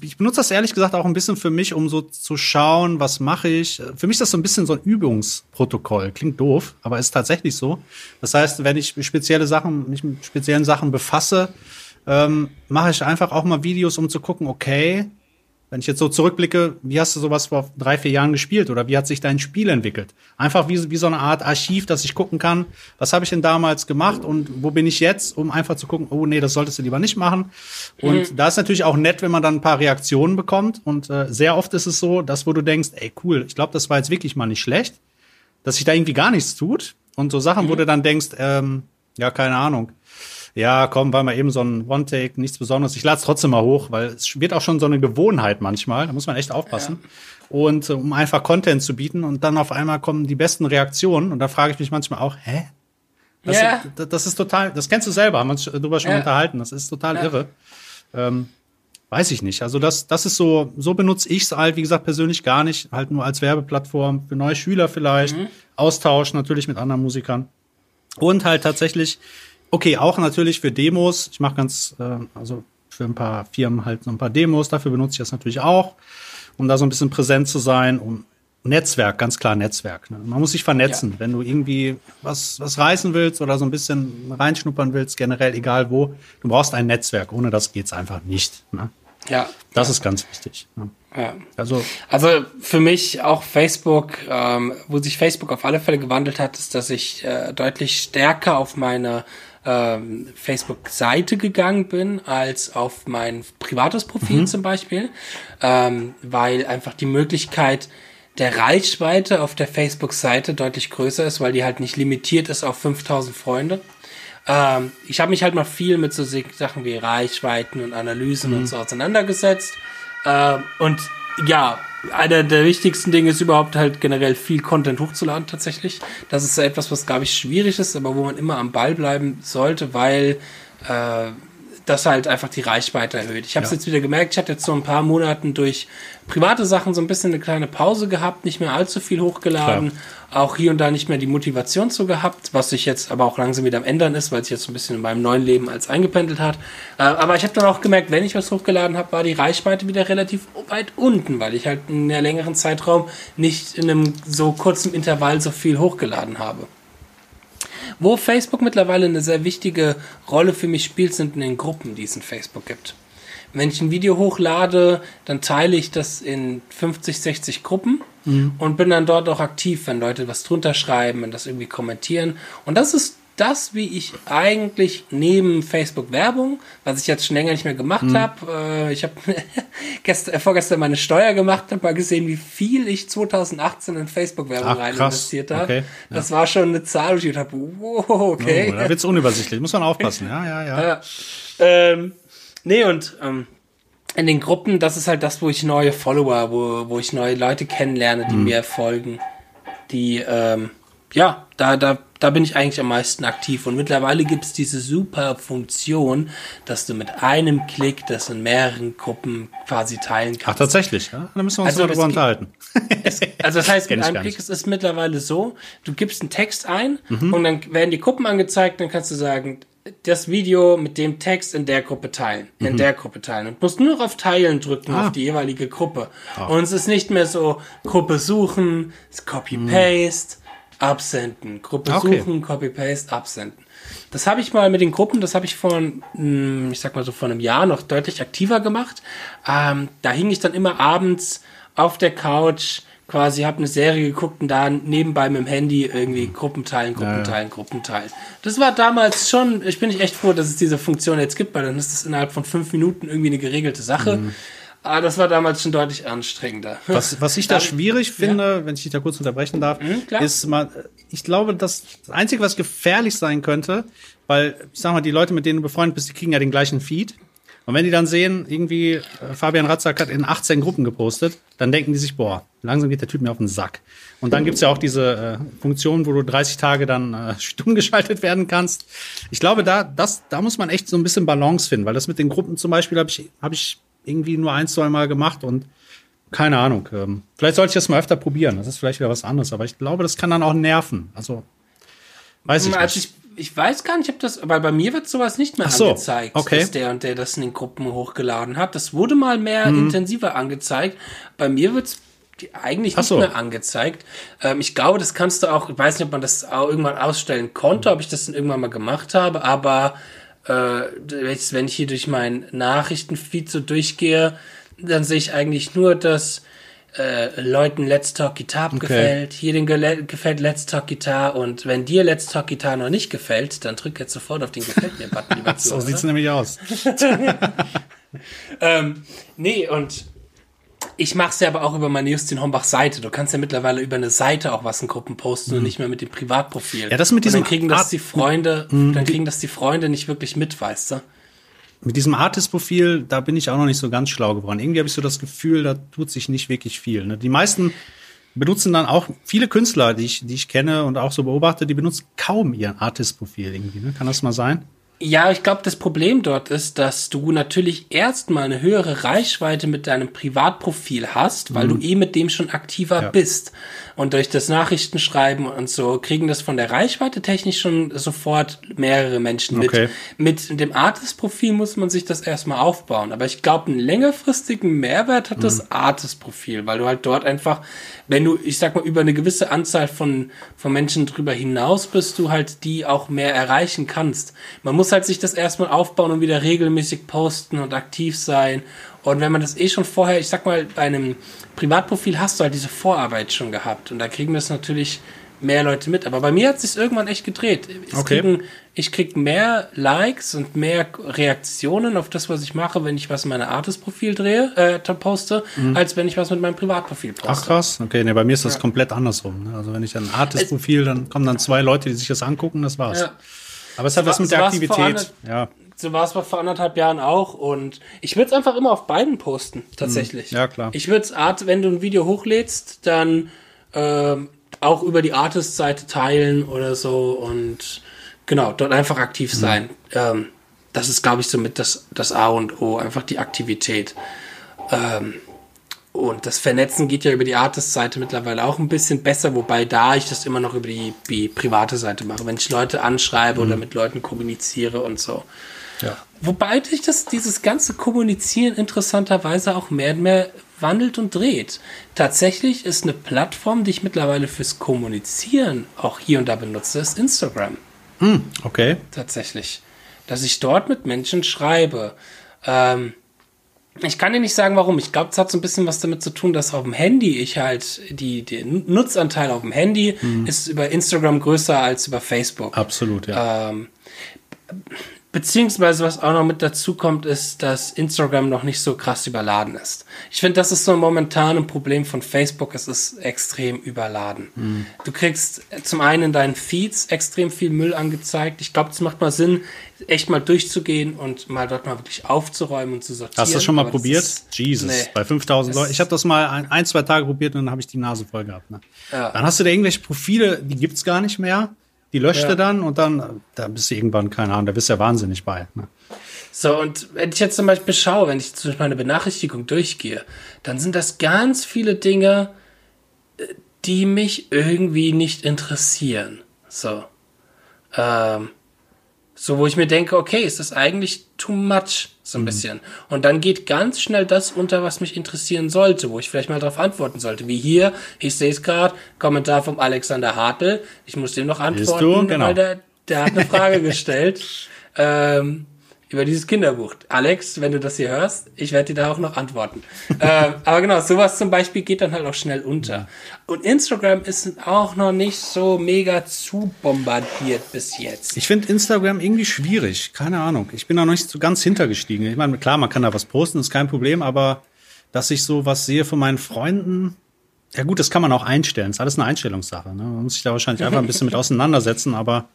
ich benutze das ehrlich gesagt auch ein bisschen für mich, um so zu schauen, was mache ich. Für mich ist das so ein bisschen so ein Übungsprotokoll. Klingt doof, aber ist tatsächlich so. Das heißt, wenn ich spezielle Sachen, mich mit speziellen Sachen befasse, ähm, mache ich einfach auch mal Videos, um zu gucken, okay, wenn ich jetzt so zurückblicke, wie hast du sowas vor drei, vier Jahren gespielt oder wie hat sich dein Spiel entwickelt? Einfach wie, wie so eine Art Archiv, dass ich gucken kann, was habe ich denn damals gemacht und wo bin ich jetzt, um einfach zu gucken, oh nee, das solltest du lieber nicht machen. Und da ist natürlich auch nett, wenn man dann ein paar Reaktionen bekommt. Und äh, sehr oft ist es so, dass wo du denkst, ey cool, ich glaube, das war jetzt wirklich mal nicht schlecht, dass sich da irgendwie gar nichts tut. Und so Sachen, wo du dann denkst, ähm, ja, keine Ahnung. Ja, komm, war mal eben so ein One-Take, nichts Besonderes. Ich lade es trotzdem mal hoch, weil es wird auch schon so eine Gewohnheit manchmal. Da muss man echt aufpassen. Und äh, um einfach Content zu bieten und dann auf einmal kommen die besten Reaktionen und da frage ich mich manchmal auch, hä? Das, Ja. das, das ist total, das kennst du selber, haben wir uns darüber schon Ja. unterhalten. Das ist total irre. Ähm, weiß ich nicht. Also das, das ist so, so benutze ich es halt, wie gesagt, persönlich gar nicht. Halt nur als Werbeplattform für neue Schüler vielleicht. Austausch natürlich mit anderen Musikern. Und halt tatsächlich, okay, auch natürlich für Demos. Ich mache ganz, äh, also für ein paar Firmen halt so ein paar Demos. Dafür benutze ich das natürlich auch, um da so ein bisschen präsent zu sein. Um Netzwerk, ganz klar Netzwerk. Ne? Man muss sich vernetzen. Wenn du irgendwie was, was reißen willst oder so ein bisschen reinschnuppern willst, generell egal wo, du brauchst ein Netzwerk. Ohne das geht's einfach nicht. Ne? Ja. Das ist ganz wichtig. Ne? ja. Also Also für mich auch Facebook, ähm, wo sich Facebook auf alle Fälle gewandelt hat, ist, dass ich äh, deutlich stärker auf meine ähm, Facebook-Seite gegangen bin, als auf mein privates Profil zum Beispiel, ähm, weil einfach die Möglichkeit der Reichweite auf der Facebook-Seite deutlich größer ist, weil die halt nicht limitiert ist auf 5000 Freunde. Ähm, ich habe mich halt mal viel mit so Sachen wie Reichweiten und Analysen und so auseinandergesetzt. Ähm, und ja, einer der wichtigsten Dinge ist überhaupt halt generell viel Content hochzuladen tatsächlich. Das ist so etwas, was, glaube ich, schwierig ist, aber wo man immer am Ball bleiben sollte, weil äh, das halt einfach die Reichweite erhöht. Ich habe es Ja. jetzt wieder gemerkt, ich hatte jetzt so ein paar Monaten durch private Sachen so ein bisschen eine kleine Pause gehabt, nicht mehr allzu viel hochgeladen, auch hier und da nicht mehr die Motivation zu gehabt, was sich jetzt aber auch langsam wieder am ändern ist, weil sich jetzt so ein bisschen in meinem neuen Leben als eingependelt hat. Äh, aber ich habe dann auch gemerkt, wenn ich was hochgeladen habe, war die Reichweite wieder relativ weit unten, weil ich halt in einem längeren Zeitraum nicht in einem so kurzen Intervall so viel hochgeladen habe. Wo Facebook mittlerweile eine sehr wichtige Rolle für mich spielt, sind in den Gruppen, die es in Facebook gibt. Wenn ich ein Video hochlade, dann teile ich das in 50, 60 Gruppen und bin dann dort auch aktiv, wenn Leute was drunter schreiben und das irgendwie kommentieren. Und das ist das, wie ich eigentlich neben Facebook Werbung, was ich jetzt schon länger nicht mehr gemacht mhm. habe, äh, ich habe gestern, vorgestern meine Steuer gemacht, habe mal gesehen, wie viel ich 2018 in Facebook Werbung Ach, rein investiert habe. Okay. Ja. Das war schon eine Zahl, wo ich habe, wow, okay. Oh, da wird's unübersichtlich, muss man aufpassen, ja, ja, ja. ja. Ähm, nee, und ähm, in den Gruppen, das ist halt das, wo ich neue Follower, wo, wo ich neue Leute kennenlerne, die mhm. mir folgen, die, ähm, ja, da, da, da bin ich eigentlich am meisten aktiv. Und mittlerweile gibt es diese super Funktion, dass du mit einem Klick das in mehreren Gruppen quasi teilen kannst. Ach, tatsächlich, ja? Da müssen wir uns also, darüber unterhalten. Es, also das heißt, mit einem Klick, es ist mittlerweile so, du gibst einen Text ein mhm. und dann werden die Gruppen angezeigt, dann kannst du sagen, das Video mit dem Text in der Gruppe teilen, in mhm. der Gruppe teilen und musst nur auf Teilen drücken ah. auf die jeweilige Gruppe. Ah. Und es ist nicht mehr so Gruppe suchen, Copy-Paste, mhm. Absenden, Gruppe okay. suchen, Copy-Paste, absenden. Das habe ich mal mit den Gruppen, das habe ich vor, hm, ich sag mal so vor einem Jahr noch deutlich aktiver gemacht. Ähm, da hing ich dann immer abends auf der Couch quasi, habe eine Serie geguckt und da nebenbei mit dem Handy irgendwie Gruppen teilen, Gruppen teilen, Gruppen teilen. Das war damals schon, ich bin echt froh, dass es diese Funktion jetzt gibt, weil dann ist das innerhalb von fünf Minuten irgendwie eine geregelte Sache. Mhm. Aber das war damals schon deutlich anstrengender. Was, was ich da schwierig finde, ja. wenn ich dich da kurz unterbrechen darf, mhm, ist mal, ich glaube, dass das Einzige, was gefährlich sein könnte, weil, ich sag mal, die Leute, mit denen du befreundet bist, die kriegen ja den gleichen Feed. Und wenn die dann sehen, irgendwie äh, Fabian Ratzak hat in 18 Gruppen gepostet, dann denken die sich, boah, langsam geht der Typ mir auf den Sack. Und dann gibt's ja auch diese äh, Funktion, wo du 30 Tage dann äh, stumm geschaltet werden kannst. Ich glaube, da, das, da muss man echt so ein bisschen Balance finden, weil das mit den Gruppen zum Beispiel habe ich, hab ich irgendwie nur ein, zwei Mal gemacht und keine Ahnung. Ähm, vielleicht sollte ich das mal öfter probieren. Das ist vielleicht wieder was anderes, aber ich glaube, das kann dann auch nerven. Also weiß ich Als nicht. Ich ich weiß gar nicht, ob das, aber bei mir wird sowas nicht mehr so, angezeigt, okay. dass der und der das in den Gruppen hochgeladen hat. Das wurde mal mehr mhm. intensiver angezeigt. Bei mir wird's eigentlich nicht so. mehr angezeigt. Ähm, ich glaube, das kannst du auch, ich weiß nicht, ob man das auch irgendwann ausstellen konnte, ob ich das dann irgendwann mal gemacht habe, aber äh, wenn ich hier durch meinen Nachrichtenfeed so durchgehe, dann sehe ich eigentlich nur, dass äh, Leuten Let's Talk Guitar okay. gefällt, hier den gefällt Let's Talk Guitar und wenn dir Let's Talk Guitar noch nicht gefällt, dann drück jetzt sofort auf den Gefällt mir Button. so sieht's nämlich aus. ähm, nee, und ich mache es ja aber auch über meine Justin Hombach Seite. Du kannst ja mittlerweile über eine Seite auch was in Gruppen posten mhm. und nicht mehr mit dem Privatprofil. Ja, das mit diesem und dann kriegen das die Freunde, mhm. dann kriegen das die Freunde nicht wirklich mit, weißt du? mit diesem Artist-Profil, da bin ich auch noch nicht so ganz schlau geworden. Irgendwie habe ich so das Gefühl, da tut sich nicht wirklich viel. Ne? Die meisten benutzen dann auch viele Künstler, die ich, die ich kenne und auch so beobachte, die benutzen kaum ihr Artist-Profil irgendwie. Ne? Kann das mal sein? Ja, ich glaube, das Problem dort ist, dass du natürlich erstmal eine höhere Reichweite mit deinem Privatprofil hast, weil mhm. du eh mit dem schon aktiver ja. bist. Und durch das Nachrichtenschreiben und so kriegen das von der Reichweite technisch schon sofort mehrere Menschen mit. Okay. Mit dem Artist-Profil muss man sich das erstmal aufbauen. Aber ich glaube, einen längerfristigen Mehrwert hat mhm. das Artist-Profil, weil du halt dort einfach, wenn du, ich sag mal, über eine gewisse Anzahl von, von Menschen drüber hinaus bist, du halt die auch mehr erreichen kannst. Man muss halt sich das erstmal aufbauen und wieder regelmäßig posten und aktiv sein und wenn man das eh schon vorher, ich sag mal, bei einem Privatprofil hast du halt diese Vorarbeit schon gehabt. Und da kriegen das natürlich mehr Leute mit. Aber bei mir hat es sich irgendwann echt gedreht. Ich, okay. kriegen, ich krieg mehr Likes und mehr Reaktionen auf das, was ich mache, wenn ich was in meinem Artist-Profil drehe, äh, poste, mhm. als wenn ich was mit meinem Privatprofil poste. Ach krass, okay, ne, bei mir ist das ja. komplett andersrum. Ne? Also wenn ich ein Artist-Profil, dann kommen dann zwei Leute, die sich das angucken, das war's. Ja. Aber es hat was mit der Aktivität. Ja. So war es vor anderthalb Jahren auch und ich würde es einfach immer auf beiden posten, tatsächlich. Ja, klar. Ich würde es, Art, wenn du ein Video hochlädst, dann äh, auch über die Artist-Seite teilen oder so und genau, dort einfach aktiv mhm. sein. Ähm, das ist, glaube ich, somit das, das A und O, einfach die Aktivität. Ähm, und das Vernetzen geht ja über die Artist-Seite mittlerweile auch ein bisschen besser, wobei da ich das immer noch über die, die private Seite mache, wenn ich Leute anschreibe mhm. oder mit Leuten kommuniziere und so. Ja. Wobei sich das, dieses ganze Kommunizieren interessanterweise auch mehr und mehr wandelt und dreht. Tatsächlich ist eine Plattform, die ich mittlerweile fürs Kommunizieren auch hier und da benutze, ist Instagram. Hm, okay. Tatsächlich. Dass ich dort mit Menschen schreibe. Ähm, Ich kann dir nicht sagen, warum. Ich glaube, es hat so ein bisschen was damit zu tun, dass auf dem Handy ich halt die, die Nutzanteil auf dem Handy mhm. ist über Instagram größer als über Facebook. Absolut, ja. Ähm, Beziehungsweise, was auch noch mit dazu kommt, ist, dass Instagram noch nicht so krass überladen ist. Ich finde, das ist so momentan ein Problem von Facebook. Es ist extrem überladen. Mhm. Du kriegst zum einen in deinen Feeds extrem viel Müll angezeigt. Ich glaube, es macht mal Sinn, echt mal durchzugehen und mal dort mal wirklich aufzuräumen und zu sortieren. Hast du das schon mal Aber probiert? Jesus, nee, bei 5000 Leuten. Ich habe das mal ein, ein, zwei Tage probiert und dann habe ich die Nase voll gehabt. Ne? Ja. Dann hast du da irgendwelche Profile, die gibt's gar nicht mehr die löscht ja. dann und dann, da bist du irgendwann, keine Ahnung, da bist du ja wahnsinnig bei. Ne? So, und wenn ich jetzt zum Beispiel schaue, wenn ich zum Beispiel meine Benachrichtigung durchgehe, dann sind das ganz viele Dinge, äh, die mich irgendwie nicht interessieren. So. Ähm, so, wo ich mir denke, okay, ist das eigentlich too much? So ein mhm. bisschen. Und dann geht ganz schnell das unter, was mich interessieren sollte, wo ich vielleicht mal darauf antworten sollte. Wie hier, ich sehe es gerade, Kommentar vom Alexander Hartl. Ich muss dem noch antworten, genau. weil der, der hat eine Frage gestellt. Ähm, über dieses Kinderbuch. Alex, wenn du das hier hörst, ich werde dir da auch noch antworten. äh, aber genau, sowas zum Beispiel geht dann halt auch schnell unter. Und Instagram ist auch noch nicht so mega zu bombardiert bis jetzt. Ich finde Instagram irgendwie schwierig. Keine Ahnung. Ich bin da noch nicht so ganz hintergestiegen. Ich meine, klar, man kann da was posten, ist kein Problem, aber dass ich so was sehe von meinen Freunden, ja gut, das kann man auch einstellen. Ist alles eine Einstellungssache. Ne? Man muss sich da wahrscheinlich einfach ein bisschen mit auseinandersetzen, aber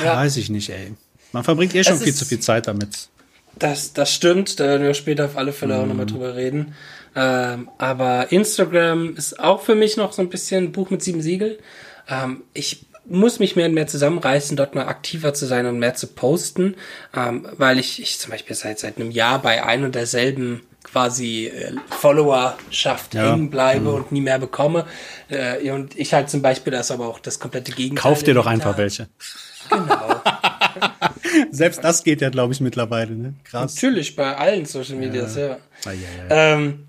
ja. weiß ich nicht, ey. Man verbringt eh schon viel zu viel Zeit damit. Das, das stimmt, da werden wir später auf alle Fälle mm. auch nochmal mhm. drüber reden. Ähm, aber Instagram ist auch für mich noch so ein bisschen ein Buch mit sieben Siegeln. Ähm, ich muss mich mehr und mehr zusammenreißen, dort mal aktiver zu sein und mehr zu posten, ähm, weil ich, ich zum Beispiel seit, seit einem Jahr bei ein und derselben quasi äh, Followerschaft ja. hängen bleibe mhm. und nie mehr bekomme. Äh, und ich halt zum Beispiel das aber auch das komplette Gegenteil. Kauf dir doch einfach welche. Genau. Selbst das geht ja, glaube ich, mittlerweile. Ne? Krass. Natürlich, bei allen Social Medias, ja. ja. Ah, ja, ja. Ähm,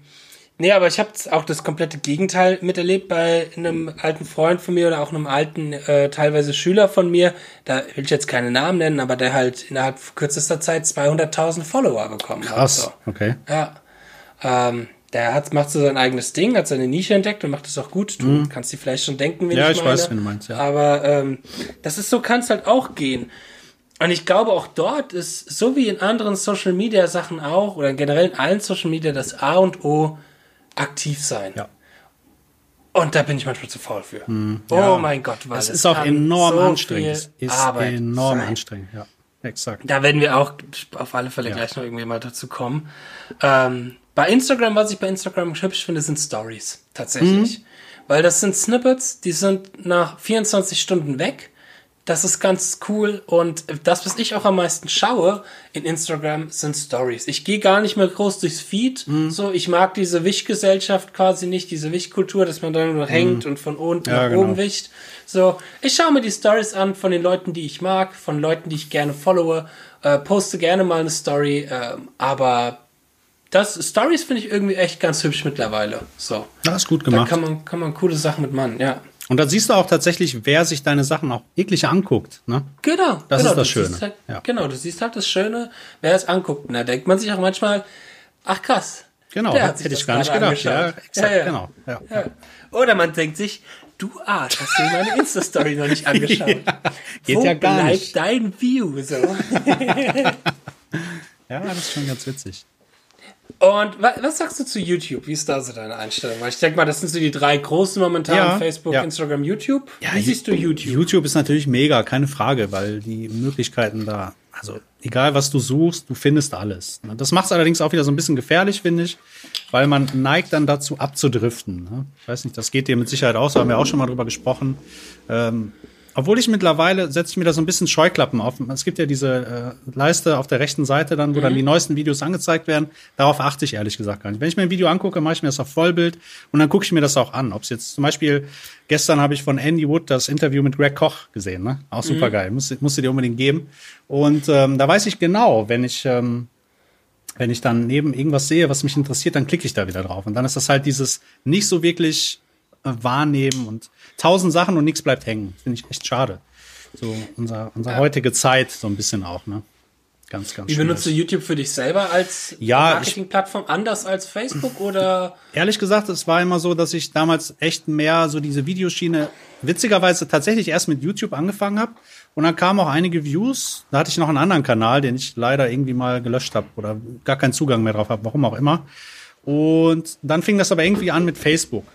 nee, aber ich habe auch das komplette Gegenteil miterlebt bei einem alten Freund von mir oder auch einem alten, äh, teilweise Schüler von mir. Da will ich jetzt keine Namen nennen, aber der halt innerhalb kürzester Zeit 200.000 Follower bekommen Krass, hat. So. okay. Ja. Ähm, der hat, macht so sein eigenes Ding, hat seine Nische entdeckt und macht es auch gut. Du mm. kannst dir vielleicht schon denken, wie ja, ich, meine. Ja, ich weiß, wie du meinst, ja. Aber ähm, das ist so, kann es halt auch gehen. Und ich glaube, auch dort ist, so wie in anderen Social Media Sachen auch, oder generell in allen Social Media, das A und O aktiv sein. Ja. Und da bin ich manchmal zu faul für. Ja. Oh mein Gott, was. Es ist auch enorm so anstrengend. Es ist Arbeit enorm sein. anstrengend, ja. Exakt. Da werden wir auch auf alle Fälle ja. gleich noch irgendwie mal dazu kommen. Ähm, bei Instagram, was ich bei Instagram hübsch finde, sind Stories. Tatsächlich. Mhm. Weil das sind Snippets, die sind nach 24 Stunden weg das ist ganz cool und das, was ich auch am meisten schaue in Instagram, sind Stories. Ich gehe gar nicht mehr groß durchs Feed. Mhm. So, ich mag diese Wichgesellschaft quasi nicht, diese Wichkultur, dass man dann nur mhm. hängt und von unten ja, nach genau. oben wicht. So, ich schaue mir die Stories an von den Leuten, die ich mag, von Leuten, die ich gerne followe, äh, poste gerne mal eine Story, äh, aber das Stories finde ich irgendwie echt ganz hübsch mittlerweile. So. Das ist gut gemacht. Da kann man, kann man coole Sachen mit machen, ja. Und da siehst du auch tatsächlich, wer sich deine Sachen auch wirklich anguckt. Ne? Genau. Das genau, ist das Schöne. Halt, ja. Genau, du siehst halt das Schöne, wer es anguckt. Und da denkt man sich auch manchmal, ach krass. Genau, hätte ich gar nicht gedacht. Ja, exakt, ja, ja. genau. Ja, ja. Oder man denkt sich, du Arsch, hast du meine Insta-Story noch nicht angeschaut? geht Wo ja gar bleibt nicht. dein View? So. ja, das ist schon ganz witzig. Und was sagst du zu YouTube? Wie ist da so deine Einstellung? Weil ich denke mal, das sind so die drei großen momentan: ja, Facebook, ja. Instagram, YouTube. Ja, Wie siehst du YouTube? YouTube ist natürlich mega, keine Frage, weil die Möglichkeiten da, also egal was du suchst, du findest alles. Das macht es allerdings auch wieder so ein bisschen gefährlich, finde ich, weil man neigt dann dazu abzudriften. Ne? Ich weiß nicht, das geht dir mit Sicherheit aus, da haben wir auch schon mal drüber gesprochen. Ähm, obwohl ich mittlerweile setze ich mir da so ein bisschen Scheuklappen auf. Es gibt ja diese äh, Leiste auf der rechten Seite dann, wo mhm. dann die neuesten Videos angezeigt werden. Darauf achte ich ehrlich gesagt gar nicht. Wenn ich mir ein Video angucke, mache ich mir das auf Vollbild und dann gucke ich mir das auch an. Ob es jetzt zum Beispiel gestern habe ich von Andy Wood das Interview mit Greg Koch gesehen, ne? Auch super mhm. geil. Musste, musste dir unbedingt geben. Und ähm, da weiß ich genau, wenn ich ähm, wenn ich dann neben irgendwas sehe, was mich interessiert, dann klicke ich da wieder drauf. Und dann ist das halt dieses nicht so wirklich wahrnehmen und tausend Sachen und nichts bleibt hängen. Finde ich echt schade. So unser, unsere ja. heutige Zeit so ein bisschen auch, ne? Ganz, ganz Wie benutzt du YouTube für dich selber als ja, Marketingplattform anders als Facebook oder? Ehrlich gesagt, es war immer so, dass ich damals echt mehr so diese Videoschiene witzigerweise tatsächlich erst mit YouTube angefangen habe und dann kamen auch einige Views. Da hatte ich noch einen anderen Kanal, den ich leider irgendwie mal gelöscht habe oder gar keinen Zugang mehr drauf habe, warum auch immer. Und dann fing das aber irgendwie an mit Facebook.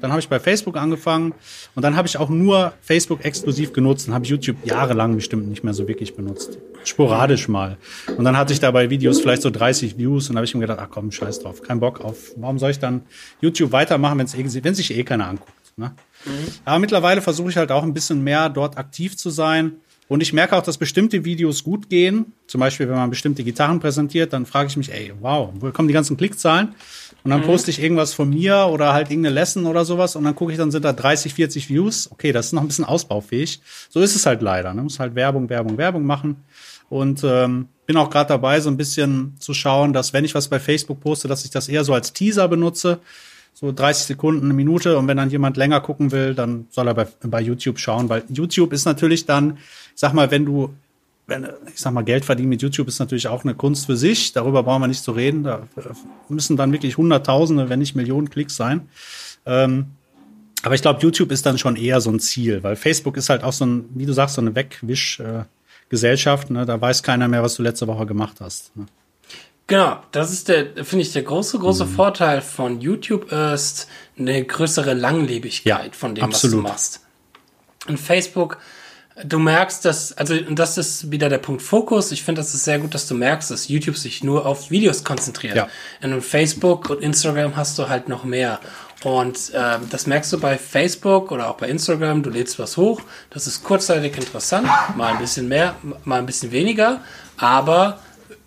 Dann habe ich bei Facebook angefangen und dann habe ich auch nur Facebook exklusiv genutzt und habe YouTube jahrelang bestimmt nicht mehr so wirklich benutzt. Sporadisch mal. Und dann hatte ich da bei Videos vielleicht so 30 Views und habe ich mir gedacht, ach komm, scheiß drauf, kein Bock auf. Warum soll ich dann YouTube weitermachen, wenn's eh, wenn sich eh keiner anguckt? Ne? Mhm. Aber mittlerweile versuche ich halt auch ein bisschen mehr dort aktiv zu sein. Und ich merke auch, dass bestimmte Videos gut gehen. Zum Beispiel, wenn man bestimmte Gitarren präsentiert, dann frage ich mich, ey, wow, woher kommen die ganzen Klickzahlen? Und dann mhm. poste ich irgendwas von mir oder halt irgendeine Lesson oder sowas und dann gucke ich, dann sind da 30, 40 Views. Okay, das ist noch ein bisschen ausbaufähig. So ist es halt leider. Ne? Muss halt Werbung, Werbung, Werbung machen. Und ähm, bin auch gerade dabei, so ein bisschen zu schauen, dass wenn ich was bei Facebook poste, dass ich das eher so als Teaser benutze. So 30 Sekunden, eine Minute. Und wenn dann jemand länger gucken will, dann soll er bei, bei YouTube schauen, weil YouTube ist natürlich dann, sag mal, wenn du wenn, ich sag mal, Geld verdienen mit YouTube ist natürlich auch eine Kunst für sich. Darüber brauchen wir nicht zu reden. Da müssen dann wirklich Hunderttausende, wenn nicht Millionen Klicks sein. Ähm, aber ich glaube, YouTube ist dann schon eher so ein Ziel, weil Facebook ist halt auch so ein, wie du sagst, so eine Wegwisch-Gesellschaft. Ne? Da weiß keiner mehr, was du letzte Woche gemacht hast. Ne? Genau, das ist der, finde ich, der große, große mhm. Vorteil von YouTube ist eine größere Langlebigkeit ja, von dem, absolut. was du machst. Und Facebook du merkst, dass, also, und das ist wieder der Punkt Fokus. Ich finde, das ist sehr gut, dass du merkst, dass YouTube sich nur auf Videos konzentriert. Ja. In Facebook und Instagram hast du halt noch mehr. Und ähm, das merkst du bei Facebook oder auch bei Instagram. Du lädst was hoch. Das ist kurzzeitig interessant. Mal ein bisschen mehr, mal ein bisschen weniger. Aber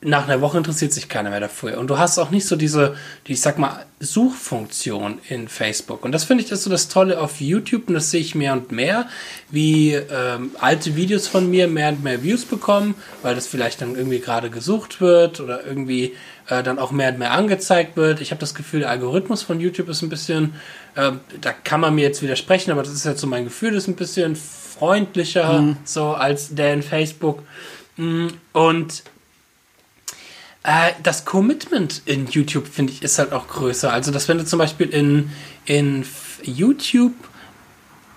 nach einer Woche interessiert sich keiner mehr dafür. Und du hast auch nicht so diese, die, ich sag mal, Suchfunktion in Facebook. Und das finde ich das so das Tolle auf YouTube und das sehe ich mehr und mehr, wie ähm, alte Videos von mir mehr und mehr Views bekommen, weil das vielleicht dann irgendwie gerade gesucht wird oder irgendwie äh, dann auch mehr und mehr angezeigt wird. Ich habe das Gefühl, der Algorithmus von YouTube ist ein bisschen, äh, da kann man mir jetzt widersprechen, aber das ist jetzt so mein Gefühl, ist ein bisschen freundlicher mhm. so als der in Facebook. Mm, und äh, das Commitment in YouTube, finde ich, ist halt auch größer. Also, dass wenn du zum Beispiel in, in YouTube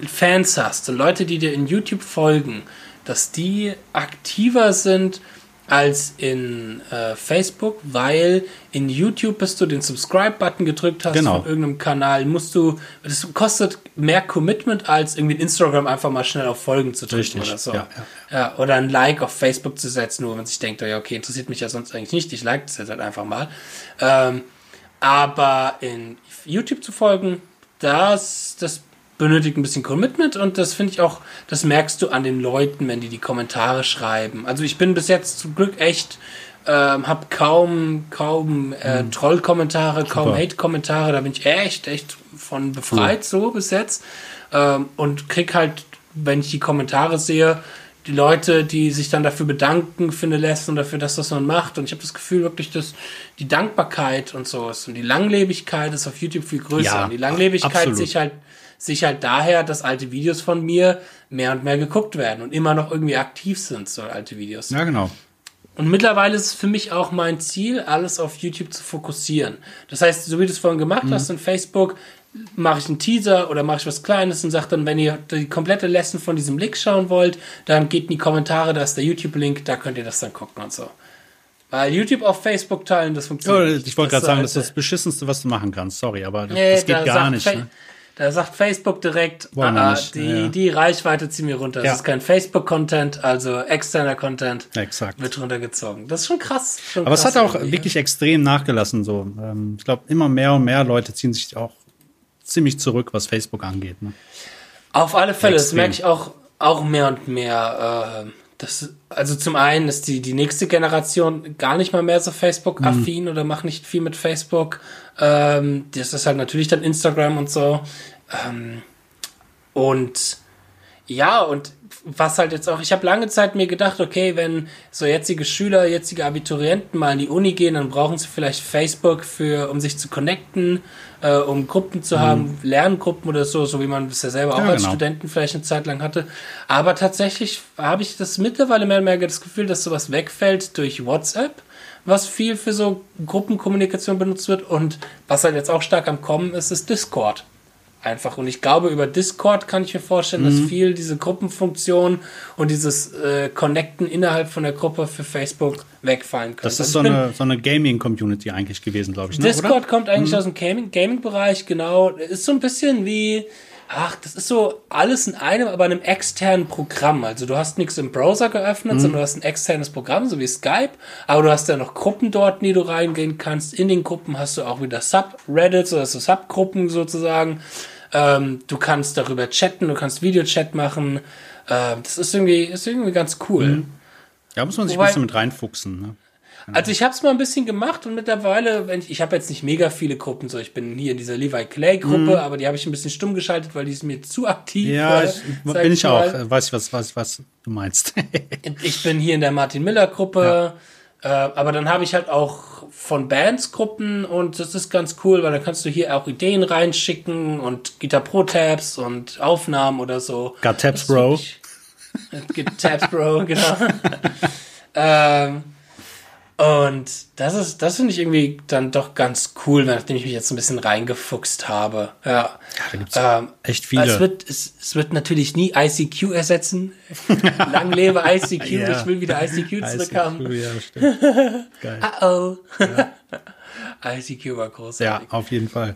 Fans hast, Leute, die dir in YouTube folgen, dass die aktiver sind als in äh, Facebook, weil in YouTube, bis du den Subscribe-Button gedrückt hast genau. von irgendeinem Kanal, musst du, das kostet mehr Commitment als irgendwie in Instagram einfach mal schnell auf Folgen zu drücken Richtig. oder so. Ja, ja. ja, oder ein Like auf Facebook zu setzen, nur wenn man sich denkt, oh ja, okay, interessiert mich ja sonst eigentlich nicht, ich like das jetzt halt einfach mal. Ähm, aber in YouTube zu folgen, das, das benötigt ein bisschen Commitment und das finde ich auch, das merkst du an den Leuten, wenn die die Kommentare schreiben. Also ich bin bis jetzt zum Glück echt, ähm, habe kaum, kaum äh, mhm. Troll-Kommentare, kaum Hate-Kommentare, da bin ich echt, echt von befreit, mhm. so bis jetzt. Ähm, und krieg halt, wenn ich die Kommentare sehe, die Leute, die sich dann dafür bedanken für eine Lesson, dafür, dass das man macht. Und ich habe das Gefühl wirklich, dass die Dankbarkeit und so ist und die Langlebigkeit ist auf YouTube viel größer. Ja, und die Langlebigkeit sich halt sich halt daher, dass alte Videos von mir mehr und mehr geguckt werden und immer noch irgendwie aktiv sind, so alte Videos. Ja, genau. Und mittlerweile ist es für mich auch mein Ziel, alles auf YouTube zu fokussieren. Das heißt, so wie du es vorhin gemacht mhm. hast in Facebook, mache ich einen Teaser oder mache ich was Kleines und sage dann, wenn ihr die komplette Lesson von diesem Link schauen wollt, dann geht in die Kommentare, da ist der YouTube-Link, da könnt ihr das dann gucken und so. Weil YouTube auf Facebook teilen, das funktioniert. Ja, ich wollte gerade sagen, das ist das Beschissenste, was du machen kannst. Sorry, aber das, nee, das geht gar nicht. Ne? Da sagt Facebook direkt, ah, die, ja. die Reichweite ziehen wir runter. Das ja. ist kein Facebook-Content, also externer Content Exakt. wird runtergezogen. Das ist schon krass. Schon Aber krass es hat auch wirklich extrem nachgelassen. So, ähm, ich glaube, immer mehr und mehr Leute ziehen sich auch ziemlich zurück, was Facebook angeht. Ne? Auf alle Fälle, extrem. das merke ich auch, auch mehr und mehr. Äh, das, also zum einen ist die, die nächste Generation gar nicht mal mehr so Facebook-affin mhm. oder macht nicht viel mit Facebook. Ähm, das ist halt natürlich dann Instagram und so. Ähm, und Ja, und was halt jetzt auch, ich habe lange Zeit mir gedacht, okay, wenn so jetzige Schüler, jetzige Abiturienten mal in die Uni gehen, dann brauchen sie vielleicht Facebook für, um sich zu connecten, äh, um Gruppen zu mhm. haben, Lerngruppen oder so, so wie man es ja selber auch ja, als genau. Studenten vielleicht eine Zeit lang hatte. Aber tatsächlich habe ich das mittlerweile mehr und mehr das Gefühl, dass sowas wegfällt durch WhatsApp was viel für so Gruppenkommunikation benutzt wird und was halt jetzt auch stark am Kommen ist, ist Discord einfach. Und ich glaube, über Discord kann ich mir vorstellen, mhm. dass viel diese Gruppenfunktion und dieses äh, Connecten innerhalb von der Gruppe für Facebook wegfallen können. Das ist also so eine, so eine Gaming-Community eigentlich gewesen, glaube ich. Ne, Discord oder? kommt eigentlich mhm. aus dem Gaming-Bereich, genau. Ist so ein bisschen wie ach, das ist so alles in einem, aber in einem externen Programm. Also du hast nichts im Browser geöffnet, mhm. sondern du hast ein externes Programm, so wie Skype, aber du hast ja noch Gruppen dort, in die du reingehen kannst. In den Gruppen hast du auch wieder Subreddits oder so Subgruppen sozusagen. Ähm, du kannst darüber chatten, du kannst Videochat machen. Ähm, das ist irgendwie, ist irgendwie ganz cool. Mhm. Ja, muss man sich Wobei, ein bisschen mit reinfuchsen. Ne? Also ich habe es mal ein bisschen gemacht und mittlerweile, wenn ich, ich habe jetzt nicht mega viele Gruppen, so ich bin hier in dieser Levi Clay Gruppe, mm. aber die habe ich ein bisschen stumm geschaltet, weil die ist mir zu aktiv. Ja, äh, ich, bin ich auch. Weiß ich was, was, was du meinst. ich bin hier in der Martin Miller Gruppe, ja. äh, aber dann habe ich halt auch von Bands Gruppen und das ist ganz cool, weil dann kannst du hier auch Ideen reinschicken und Guitar Pro Tabs und Aufnahmen oder so. Got Tabs Bro. Tabs Bro, genau. ähm, und das ist, das finde ich irgendwie dann doch ganz cool, nachdem ich mich jetzt ein bisschen reingefuchst habe. Ja, ja da gibt's ähm, echt viele. Es wird, es, es wird natürlich nie ICQ ersetzen. Lang lebe ICQ, ja. ich will wieder ICQ zurückhaben. ICQ, ja, stimmt. Geil. Uh oh. Ja. ICQ war großartig. Ja, auf jeden Fall.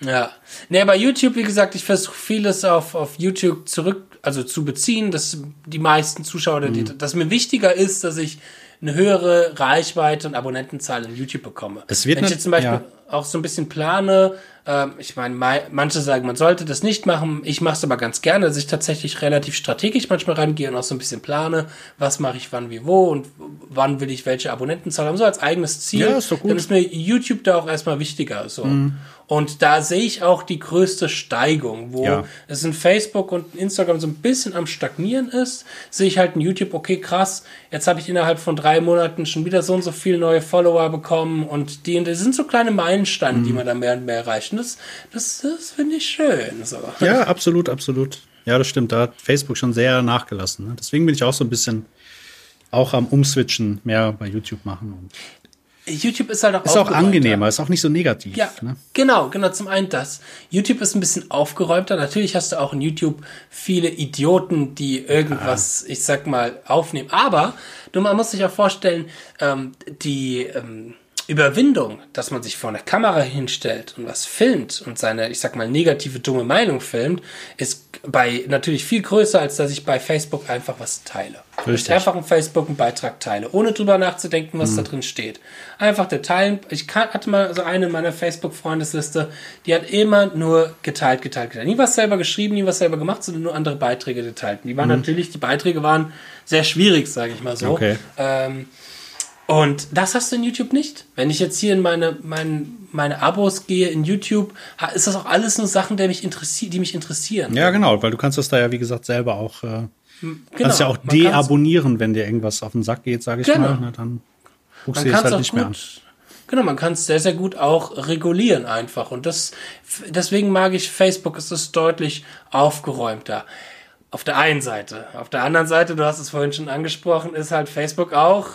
Ja. Nee, bei YouTube, wie gesagt, ich versuche vieles auf, auf YouTube zurück, also zu beziehen, dass die meisten Zuschauer, mhm. die, dass mir wichtiger ist, dass ich eine höhere Reichweite und Abonnentenzahl in YouTube bekomme. Es wird Wenn ich jetzt zum Beispiel ja. Auch so ein bisschen plane, ähm, ich meine, manche sagen, man sollte das nicht machen. Ich mache es aber ganz gerne, dass ich tatsächlich relativ strategisch manchmal rangehe und auch so ein bisschen plane, was mache ich wann wie wo und wann will ich welche Abonnentenzahl haben, so als eigenes Ziel. Ja, ist doch gut. Dann ist mir YouTube da auch erstmal wichtiger. So. Mhm. Und da sehe ich auch die größte Steigung, wo ja. es in Facebook und Instagram so ein bisschen am Stagnieren ist, sehe ich halt in YouTube, okay, krass, jetzt habe ich innerhalb von drei Monaten schon wieder so und so viele neue Follower bekommen und die, das sind so kleine Meilensteine, mhm. die man da mehr und mehr erreicht. Und das, das, das finde ich schön. So. Ja, absolut, absolut. Ja, das stimmt. Da hat Facebook schon sehr nachgelassen. Ne? Deswegen bin ich auch so ein bisschen auch am Umswitchen mehr bei YouTube machen. YouTube ist halt auch ist auch angenehmer, ist auch nicht so negativ. Ja, ne? genau, genau. Zum einen das. YouTube ist ein bisschen aufgeräumter. Natürlich hast du auch in YouTube viele Idioten, die irgendwas, ja. ich sag mal, aufnehmen. Aber du man muss sich auch vorstellen, ähm, die ähm, Überwindung, dass man sich vor eine Kamera hinstellt und was filmt und seine, ich sag mal, negative, dumme Meinung filmt, ist bei natürlich viel größer, als dass ich bei Facebook einfach was teile. Richtig. Ich einfach in Facebook einen Beitrag teile, ohne drüber nachzudenken, was mhm. da drin steht. Einfach der Teilen. Ich hatte mal so eine in meiner Facebook-Freundesliste, die hat immer nur geteilt, geteilt, geteilt. Nie was selber geschrieben, nie was selber gemacht, sondern nur andere Beiträge geteilt. Die waren mhm. natürlich, die Beiträge waren sehr schwierig, sage ich mal so. Okay. Ähm, und das hast du in YouTube nicht. Wenn ich jetzt hier in meine, meine, meine Abos gehe in YouTube, ist das auch alles nur Sachen, die mich, interessi die mich interessieren. Ja, genau, weil du kannst das da ja, wie gesagt, selber auch, äh, genau, kannst ja auch deabonnieren, wenn dir irgendwas auf den Sack geht, sage ich genau. mal. Ne, dann guckst du es halt nicht mehr an. Genau, man kann es sehr, sehr gut auch regulieren einfach. Und das, deswegen mag ich Facebook, es ist deutlich aufgeräumter. Auf der einen Seite. Auf der anderen Seite, du hast es vorhin schon angesprochen, ist halt Facebook auch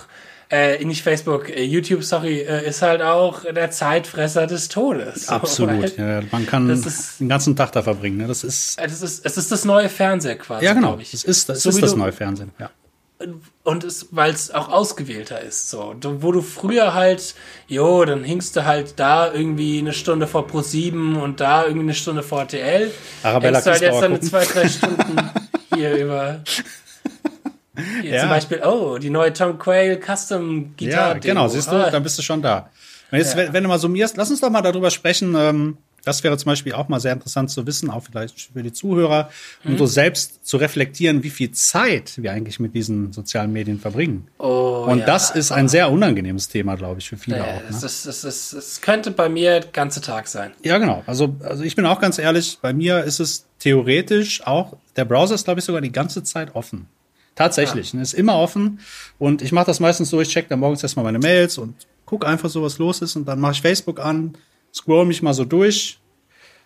äh, nicht Facebook, äh, YouTube, sorry, äh, ist halt auch der Zeitfresser des Todes. Absolut, ja, man kann ist, den ganzen Tag da verbringen. Ne? Das ist, äh, das ist, es ist das neue Fernsehen quasi. Ja, genau. Es ist, das, so ist das neue Fernsehen. Ja. Und weil es auch ausgewählter ist, so. Wo du früher halt, jo, dann hingst du halt da irgendwie eine Stunde vor Pro 7 und da irgendwie eine Stunde vor RTL. Arabella Hängst du halt jetzt dann zwei, drei Stunden hier über hier ja. Zum Beispiel, oh, die neue Tom Quayle Custom Gitarre. Ja, genau, siehst du, ah. dann bist du schon da. Und jetzt, ja. wenn, wenn, du mal summierst, lass uns doch mal darüber sprechen, ähm, Das wäre zum Beispiel auch mal sehr interessant zu wissen, auch vielleicht für die Zuhörer, um mhm. so selbst zu reflektieren, wie viel Zeit wir eigentlich mit diesen sozialen Medien verbringen. Oh, Und ja, das ist ein sehr unangenehmes Thema, glaube ich, für viele ja, auch. Ne? Es, ist, es, ist, es könnte bei mir der ganze Tag sein. Ja, genau. Also, also ich bin auch ganz ehrlich, bei mir ist es theoretisch auch, der Browser ist, glaube ich, sogar die ganze Zeit offen. Tatsächlich, ja. Ne, ist immer offen. Und ich mache das meistens so, ich check dann morgens erstmal meine Mails und gucke einfach so, was los ist. Und dann mache ich Facebook an, scroll mich mal so durch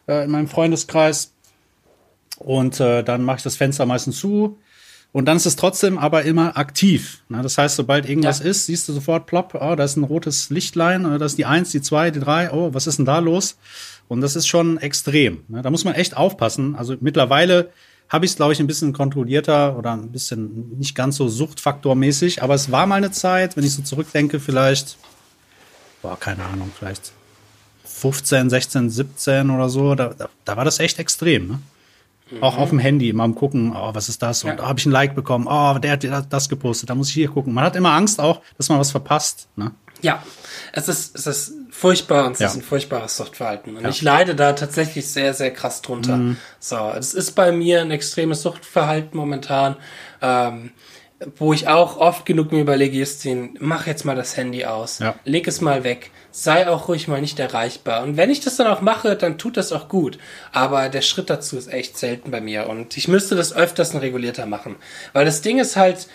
äh, in meinem Freundeskreis. Und äh, dann mache ich das Fenster meistens zu. Und dann ist es trotzdem aber immer aktiv. Ne? Das heißt, sobald irgendwas ja. ist, siehst du sofort, plopp, oh, da ist ein rotes Lichtlein, oder das ist die eins, die zwei, die drei, oh, was ist denn da los? Und das ist schon extrem. Ne? Da muss man echt aufpassen. Also mittlerweile habe ich es, glaube ich, ein bisschen kontrollierter oder ein bisschen nicht ganz so suchtfaktormäßig. Aber es war mal eine Zeit, wenn ich so zurückdenke, vielleicht, boah, keine Ahnung, vielleicht 15, 16, 17 oder so, da, da, da war das echt extrem. Ne? Mhm. Auch auf dem Handy immer am gucken, oh, was ist das? Und ja. oh, habe ich ein Like bekommen? Oh, der hat das gepostet, da muss ich hier gucken. Man hat immer Angst auch, dass man was verpasst. Ne? Ja, es ist, es ist furchtbar und es ja. ist ein furchtbares Suchtverhalten. Und ja. ich leide da tatsächlich sehr, sehr krass drunter. Mhm. So, es ist bei mir ein extremes Suchtverhalten momentan. Ähm, wo ich auch oft genug mir überlege, Justin, mach jetzt mal das Handy aus, ja. leg es mal weg, sei auch ruhig mal nicht erreichbar. Und wenn ich das dann auch mache, dann tut das auch gut. Aber der Schritt dazu ist echt selten bei mir und ich müsste das öfters regulierter machen. Weil das Ding ist halt,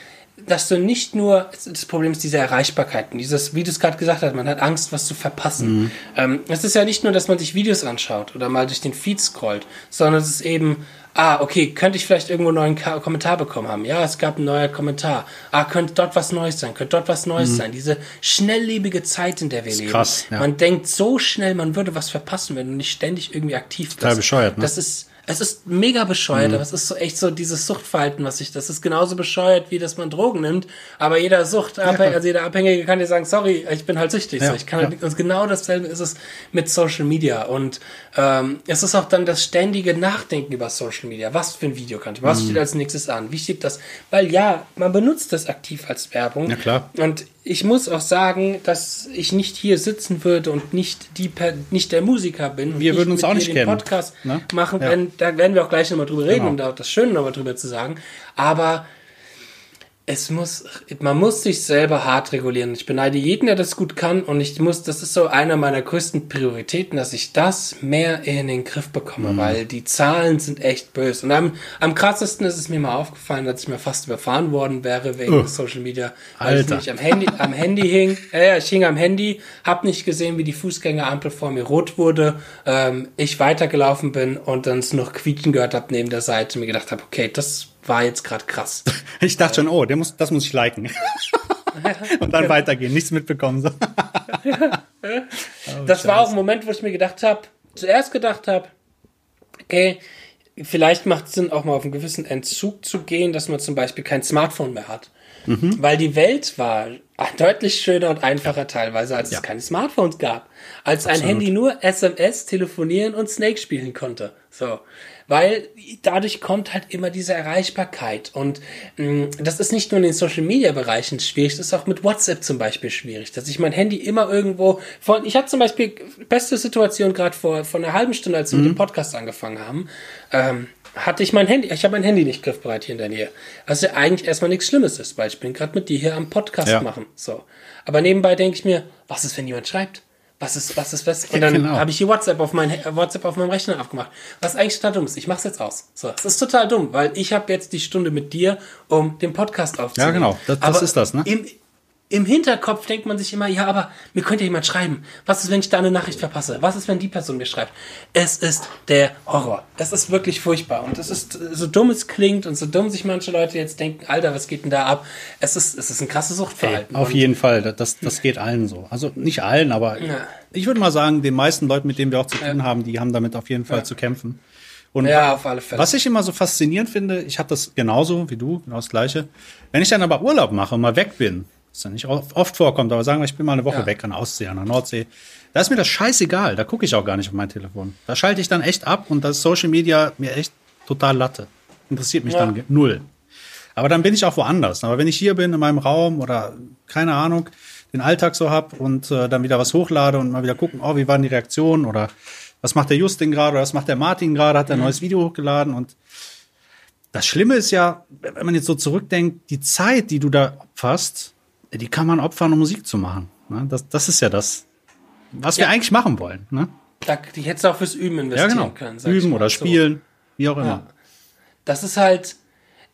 dass du nicht nur, das Problem ist diese Erreichbarkeit, dieses, wie du es gerade gesagt hast, man hat Angst, was zu verpassen. Mhm. Ähm, es ist ja nicht nur, dass man sich Videos anschaut oder mal durch den Feed scrollt, sondern es ist eben, ah, okay, könnte ich vielleicht irgendwo einen neuen Ka Kommentar bekommen haben? Ja, es gab einen neuen Kommentar. Ah, könnte dort was Neues sein? Könnte dort was Neues mhm. sein? Diese schnelllebige Zeit, in der wir leben. Krass, ja. Man denkt so schnell, man würde was verpassen, wenn du nicht ständig irgendwie aktiv bist. Total bescheuert, ne? Das ist, es ist mega bescheuert, mhm. aber es ist so echt so dieses Suchtverhalten, was ich, das ist genauso bescheuert, wie dass man Drogen nimmt, aber jeder Sucht, ja. also jeder Abhängige kann dir sagen, sorry, ich bin halt süchtig. Ja. So, ich kann halt, also genau dasselbe ist es mit Social Media und ähm, es ist auch dann das ständige Nachdenken über Social Media. Was für ein Video kann ich, was mhm. steht als nächstes an, wie steht das, weil ja, man benutzt das aktiv als Werbung. Ja, klar. Und ich muss auch sagen, dass ich nicht hier sitzen würde und nicht die nicht der Musiker bin. Wir würden uns auch nicht kennen. Podcast ne? machen, ja. wenn, da werden wir auch gleich nochmal drüber reden, genau. um da auch das Schöne nochmal drüber zu sagen. Aber es muss, man muss sich selber hart regulieren. Ich beneide jeden, der das gut kann und ich muss, das ist so einer meiner größten Prioritäten, dass ich das mehr in den Griff bekomme, mhm. weil die Zahlen sind echt böse. Und am, am krassesten ist es mir mal aufgefallen, dass ich mir fast überfahren worden wäre wegen uh, Social Media, weil Alter. ich nicht am Handy, am Handy hing. Ja, ich hing am Handy, hab nicht gesehen, wie die Fußgängerampel vor mir rot wurde, ähm, ich weitergelaufen bin und dann es noch quietschen gehört habe neben der Seite und mir gedacht habe, okay, das war jetzt gerade krass. Ich dachte schon, oh, der muss, das muss ich liken. und dann weitergehen, nichts mitbekommen. das war auch ein Moment, wo ich mir gedacht habe, zuerst gedacht habe, okay, vielleicht macht es Sinn, auch mal auf einen gewissen Entzug zu gehen, dass man zum Beispiel kein Smartphone mehr hat. Mhm. Weil die Welt war deutlich schöner und einfacher teilweise, als ja. es keine Smartphones gab. Als Absolut. ein Handy nur SMS, telefonieren und Snake spielen konnte. So weil dadurch kommt halt immer diese Erreichbarkeit. Und mh, mm, das ist nicht nur in den Social Media Bereichen schwierig, das ist auch mit WhatsApp zum Beispiel schwierig, dass ich mein Handy immer irgendwo von, ich hatte zum Beispiel beste Situation gerade vor, vor einer halben Stunde, als wir mhm. mit dem Podcast angefangen haben, ähm, hatte ich mein Handy, ich habe mein Handy nicht griffbereit hier in der Nähe. Was ja eigentlich erstmal nichts Schlimmes ist, weil ich bin gerade mit dir hier am Podcast ja. machen. So. Aber nebenbei denke ich mir, was ist, wenn jemand schreibt? Was ist, was ist, was? Und dann genau. habe ich hier WhatsApp auf, mein, WhatsApp auf meinem Rechner aufgemacht. Was eigentlich total dumm ist. Ich mache es jetzt aus. So, das ist total dumm, weil ich habe jetzt die Stunde mit dir, um den Podcast aufzunehmen. Ja, genau. Das, das ist das, ne? Im, im Hinterkopf denkt man sich immer, ja, aber mir könnte jemand schreiben. Was ist, wenn ich da eine Nachricht verpasse? Was ist, wenn die Person mir schreibt? Es ist der Horror. Es ist wirklich furchtbar. Und es ist so dumm es klingt und so dumm sich manche Leute jetzt denken, Alter, was geht denn da ab? Es ist, es ist ein krasses Suchtverhalten. Hey, auf jeden Fall. Das, das geht allen so. Also nicht allen, aber ja. ich würde mal sagen, den meisten Leuten, mit denen wir auch zu tun ja. haben, die haben damit auf jeden Fall ja. zu kämpfen. Und ja, auf alle Fälle. Was ich immer so faszinierend finde, ich habe das genauso wie du, genau das Gleiche. Wenn ich dann aber Urlaub mache und mal weg bin, was ja nicht oft vorkommt, aber sagen wir, ich bin mal eine Woche ja. weg an der Ostsee, an der Nordsee. Da ist mir das scheißegal. Da gucke ich auch gar nicht auf mein Telefon. Da schalte ich dann echt ab und das Social Media mir echt total Latte. Interessiert mich ja. dann null. Aber dann bin ich auch woanders. Aber wenn ich hier bin in meinem Raum oder keine Ahnung, den Alltag so hab und äh, dann wieder was hochlade und mal wieder gucken, oh, wie waren die Reaktionen oder was macht der Justin gerade, was macht der Martin gerade, hat er ein Mhm. neues Video hochgeladen und das Schlimme ist ja, wenn man jetzt so zurückdenkt, die Zeit, die du da opferst, die kann man opfern, um Musik zu machen. Ne? Das, das ist ja das, was wir Ja. eigentlich machen wollen. Ne? Da, die hättest du auch fürs Üben Ja, investieren genau. können. Üben oder so. spielen, wie auch immer. Ja. Das ist halt,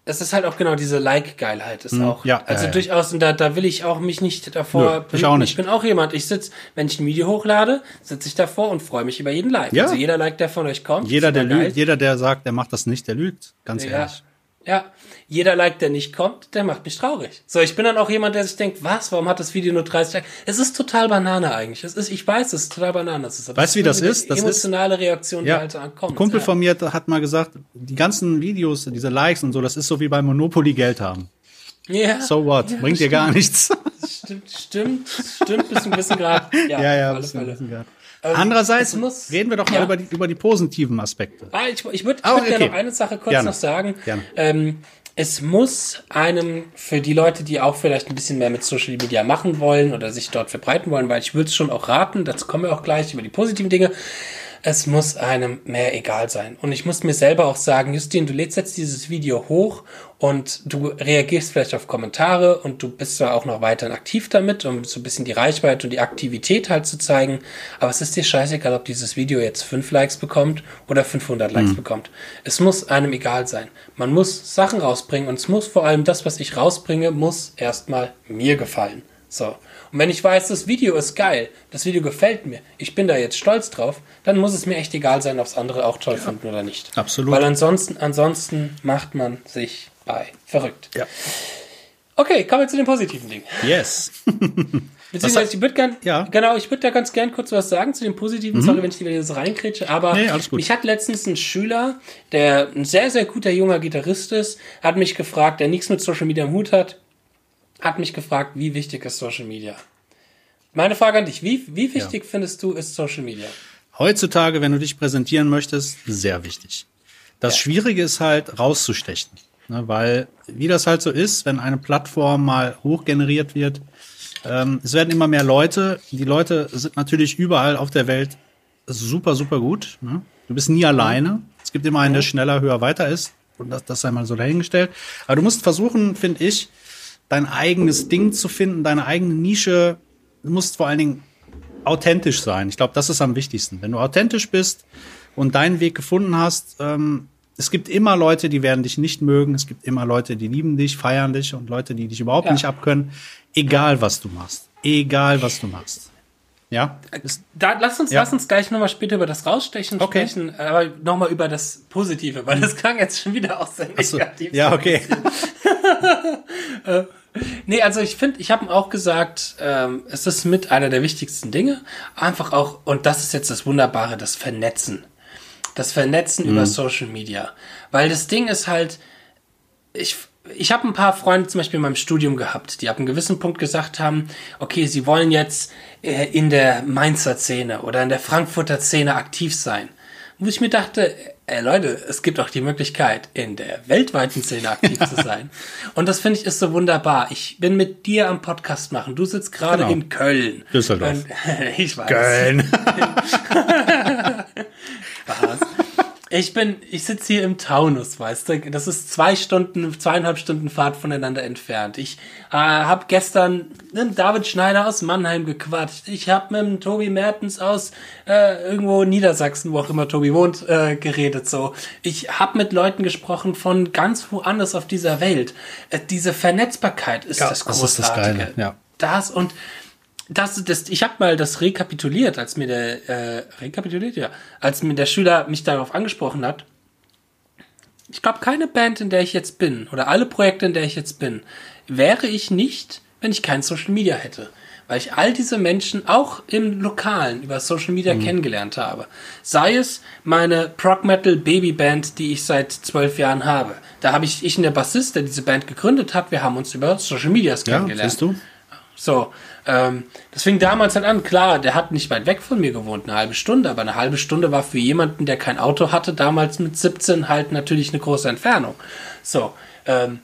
das ist halt auch genau diese Like-Geilheit ist auch. Mhm. ja, also ja, ja. durchaus, und da, da will ich auch mich nicht davor. Nö, ich auch nicht. Ich bin auch jemand, ich sitz, wenn ich ein Video hochlade, sitze ich davor und freue mich über jeden Like. Ja. Also jeder Like, der von euch kommt. Jeder, der lügt, jeder, der sagt, der macht das nicht, der lügt. Ganz Ja. ehrlich. Ja, jeder Like, der nicht kommt, der macht mich traurig. So, ich bin dann auch jemand, der sich denkt, was, warum hat das Video nur 30 Likes? Es ist total Banane eigentlich. Es ist, ich weiß, es ist total Banane. Es ist, Weißt du, wie das ist? Das ist- emotionale Reaktion, die Ja, halt ein ankommt. Kumpel ja. von mir hat- mal gesagt, die ganzen Videos, diese Likes und so, das ist so wie bei Monopoly Geld haben. Ja, So what? Bringt dir gar nichts. stimmt, stimmt, stimmt bis einem gewissen Grad. Ja, ja, ja. bisschen- Fälle. bisschen grad. Ähm, Andererseits muss- reden wir doch mal ja. über, die, über die positiven Aspekte. Ah, ich, ich würde würd gerne okay. noch eine Sache kurz Gerne. noch sagen. Gerne. Ähm, es muss einem, für die Leute, die auch vielleicht ein bisschen mehr mit Social Media machen wollen oder sich dort verbreiten wollen, weil ich würde es schon auch raten, dazu kommen wir auch gleich über die positiven Dinge, es muss einem mehr egal sein. Und ich muss mir selber auch sagen, Justin, du lädst jetzt dieses Video hoch und du reagierst vielleicht auf Kommentare und du bist zwar auch noch weiterhin aktiv damit, um so ein bisschen die Reichweite und die Aktivität halt zu zeigen, aber es ist dir scheißegal, ob dieses Video jetzt 5 Likes bekommt oder 500 Likes bekommt. Es muss einem egal sein. Man muss Sachen rausbringen und es muss vor allem das, was ich rausbringe, muss erstmal mir gefallen. So. Und wenn ich weiß, das Video ist geil, das Video gefällt mir, ich bin da jetzt stolz drauf, dann muss es mir echt egal sein, ob es andere auch toll finden oder nicht. Absolut. Weil ansonsten, ansonsten macht man sich bei verrückt. Ja. Okay, kommen wir zu den positiven Dingen. Yes. Beziehungsweise, ich würde gern, Ja. Mhm. genau, ich würde da ganz gern kurz was sagen zu den positiven. Sorry, wenn ich die wieder so reinkretsche, aber Nee, alles gut. mich hat letztens ein Schüler, der ein sehr, sehr guter junger Gitarrist ist, hat mich gefragt, der nichts mit Social Media im Hut hat, hat mich gefragt, wie wichtig ist Social Media? Meine Frage an dich, wie, wie wichtig findest du ist Social Media? Heutzutage, wenn du dich präsentieren möchtest, sehr wichtig. Das Schwierige ist halt rauszustechen. Ne, weil, wie das halt so ist, wenn eine Plattform mal hochgeneriert wird, ähm, es werden immer mehr Leute. Die Leute sind natürlich überall auf der Welt super, super gut. Ne? Du bist nie alleine. Es gibt immer einen, der schneller, höher, weiter ist. Und das, das sei mal so dahingestellt. Aber du musst versuchen, finde ich, dein eigenes Ding zu finden, deine eigene Nische. Du musst vor allen Dingen authentisch sein. Ich glaube, das ist am wichtigsten. Wenn du authentisch bist und deinen Weg gefunden hast, ähm, es gibt immer Leute, die werden dich nicht mögen. Es gibt immer Leute, die lieben dich, feiern dich und Leute, die dich überhaupt Ja. nicht abkönnen. Egal, was du machst. Egal, was du machst. Ja? Ist, Da, lass uns, Ja. lass uns gleich nochmal später über das Rausstechen Okay. sprechen, aber nochmal über das Positive, weil das klang jetzt schon wieder sehr so, negativ. ja, okay. Nee, also ich finde, ich habe auch gesagt, ähm, es ist mit einer der wichtigsten Dinge. Einfach auch, und das ist jetzt das Wunderbare, das Vernetzen. Das Vernetzen Mhm. über Social Media. Weil das Ding ist halt, ich, ich habe ein paar Freunde zum Beispiel in meinem Studium gehabt, die ab einem gewissen Punkt gesagt haben, okay, sie wollen jetzt äh, in der Mainzer Szene oder in der Frankfurter Szene aktiv sein. Wo ich mir dachte, ey Leute, es gibt auch die Möglichkeit, in der weltweiten Szene aktiv zu sein. Und das finde ich ist so wunderbar. Ich bin mit dir am Podcast machen. Du sitzt gerade Genau. in Köln. Düsseldorf. Und, ich weiß. Köln. Spaß. Ich bin, ich sitze hier im Taunus, weißt du. Das ist zwei Stunden, zweieinhalb Stunden Fahrt voneinander entfernt. Ich äh, habe gestern mit David Schneider aus Mannheim gequatscht. Ich habe mit dem Tobi Mertens aus äh, irgendwo Niedersachsen, wo auch immer Tobi wohnt, äh, geredet. So, ich habe mit Leuten gesprochen von ganz woanders auf dieser Welt. Äh, diese Vernetzbarkeit ist Ja, das das ist das Großartige. Geile, ja. Das und das, das, ich habe mal das rekapituliert, als mir der äh, rekapituliert, ja, als mir der Schüler mich darauf angesprochen hat. Ich glaube, keine Band, in der ich jetzt bin, oder alle Projekte, in der ich jetzt bin, wäre ich nicht, wenn ich kein Social Media hätte. Weil ich all diese Menschen auch im Lokalen über Social Media kennengelernt habe. Sei es meine Prog Metal Baby Band, die ich seit zwölf Jahren habe. Da habe ich, ich und der Bassist, der diese Band gegründet hat, wir haben uns über Social Medias Ja, kennengelernt. siehst du? So, ähm, das fing damals dann an. Klar, der hat nicht weit weg von mir gewohnt, eine halbe Stunde, aber eine halbe Stunde war für jemanden, der kein Auto hatte, damals mit 17 halt natürlich eine große Entfernung. So, ähm,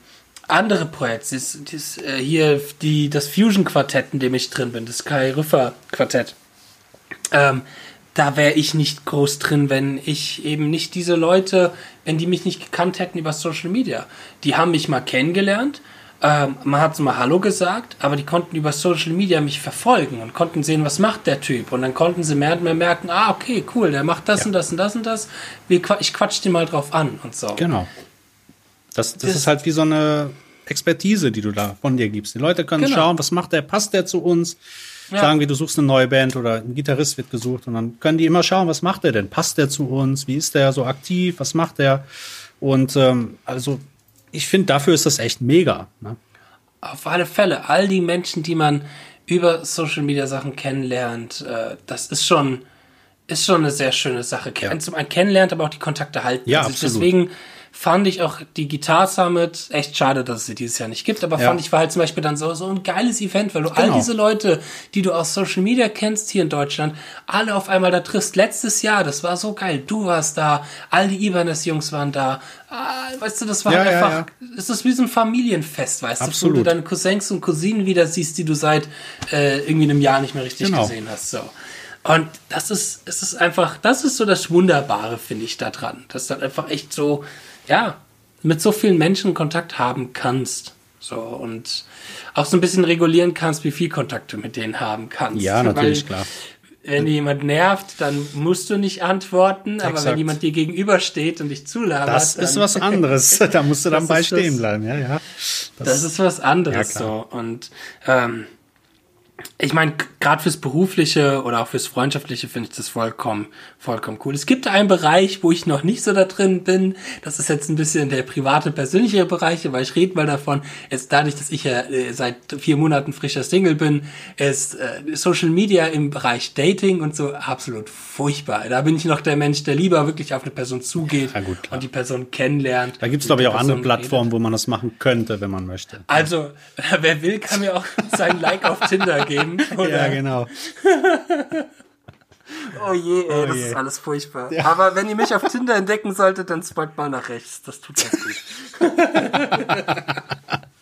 andere Projekte, das, das, äh, hier die, das Fusion-Quartett, in dem ich drin bin, das Kai Rüffer-Quartett. Ähm, da wäre ich nicht groß drin, wenn ich eben nicht diese Leute, wenn die mich nicht gekannt hätten über Social Media. Die haben mich mal kennengelernt, ähm, man hat mal Hallo gesagt, aber die konnten über Social Media mich verfolgen und konnten sehen, was macht der Typ. Und dann konnten sie mehr und mehr merken, ah, okay, cool, der macht das ja. und das und das und das. Ich quatsch den mal drauf an und so. Genau. Das, das, das ist halt wie so eine Expertise, die du da von dir gibst. Die Leute können genau. schauen, was macht der, passt der zu uns? Ja. Sagen wir, du suchst eine neue Band oder ein Gitarrist wird gesucht und dann können die immer schauen, was macht der denn? Passt der zu uns? Wie ist der so aktiv? Was macht der? Und ähm, also ich finde, dafür ist das echt mega. Ne? Auf alle Fälle. All die Menschen, die man über Social Media Sachen kennenlernt, äh, das ist schon, ist schon eine sehr schöne Sache. Ja. Zum einen kennenlernt, aber auch die Kontakte halten. Ja, also absolut. Deswegen fand ich auch die Guitar Summit echt schade, dass es sie dieses Jahr nicht gibt, aber ja. fand ich war halt zum Beispiel dann so, so ein geiles Event, weil du genau. all diese Leute, die du aus Social Media kennst hier in Deutschland, alle auf einmal da triffst. Letztes Jahr, das war so geil. Du warst da, all die Ibanez-Jungs waren da. Ah, weißt du, das war ja, einfach, ja, ist das wie so ein Familienfest, weißt Absolut. du, wo du deine Cousins und Cousinen wieder siehst, die du seit äh, irgendwie einem Jahr nicht mehr richtig genau. gesehen hast. So. Und das ist, es ist einfach, das ist so das Wunderbare, finde ich, daran. Das ist dann einfach echt so, ja, mit so vielen Menschen Kontakt haben kannst. So, und auch so ein bisschen regulieren kannst, wie viel Kontakt du mit denen haben kannst. Ja, natürlich, Weil, klar. Wenn jemand nervt, dann musst du nicht antworten, Exakt. aber wenn jemand dir gegenübersteht und dich zulabert. Das ist was anderes. da musst du dann bei stehen bleiben, ja, ja. Das, das ist was anderes ja, so. Und ähm, ich meine, gerade fürs Berufliche oder auch fürs Freundschaftliche finde ich das vollkommen, vollkommen cool. Es gibt einen Bereich, wo ich noch nicht so da drin bin. Das ist jetzt ein bisschen der private, persönliche Bereich, aber ich rede mal davon. Jetzt dadurch, dass ich ja äh, seit vier Monaten frischer Single bin, ist äh, Social Media im Bereich Dating und so absolut furchtbar. Da bin ich noch der Mensch, der lieber wirklich auf eine Person zugeht ja, gut, und die Person kennenlernt. Da gibt es, glaube ich, auch andere Plattformen, redet. wo man das machen könnte, wenn man möchte. Also, wer will, kann mir auch sein Like auf Tinder geben. Oder? Ja, genau. oh je, ey, oh das je. ist alles furchtbar. Ja. Aber wenn ihr mich auf Tinder entdecken solltet, dann spalt mal nach rechts. Das tut ganz gut.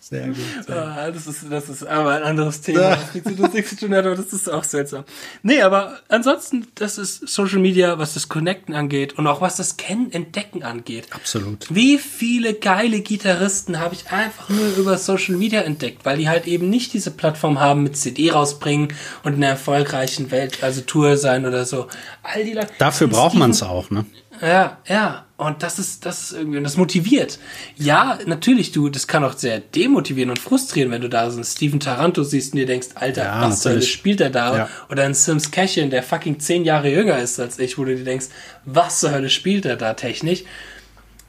Sehr gut. Ah, das, ist, das ist aber ein anderes Thema, das nichts mit Musik zu tun hat, aber das ist auch seltsam. Nee, aber ansonsten, das ist Social Media, was das Connecten angeht und auch was das Kennen, Entdecken angeht. Absolut. Wie viele geile Gitarristen habe ich einfach nur über Social Media entdeckt, weil die halt eben nicht diese Plattform haben mit CD rausbringen und in einer erfolgreichen Welt, also Tour sein oder so. All die Leute. Dafür braucht man es auch, ne? Ja, ja. Und das ist, das ist irgendwie, und das motiviert. Ja, natürlich, du, das kann auch sehr demotivieren und frustrieren, wenn du da so einen Steven Taranto siehst und dir denkst, Alter, ja, was soll spielt er da? Ja. Oder einen Sims Cashin, der fucking zehn Jahre jünger ist als ich, wo du dir denkst, was zur Hölle spielt er da technisch?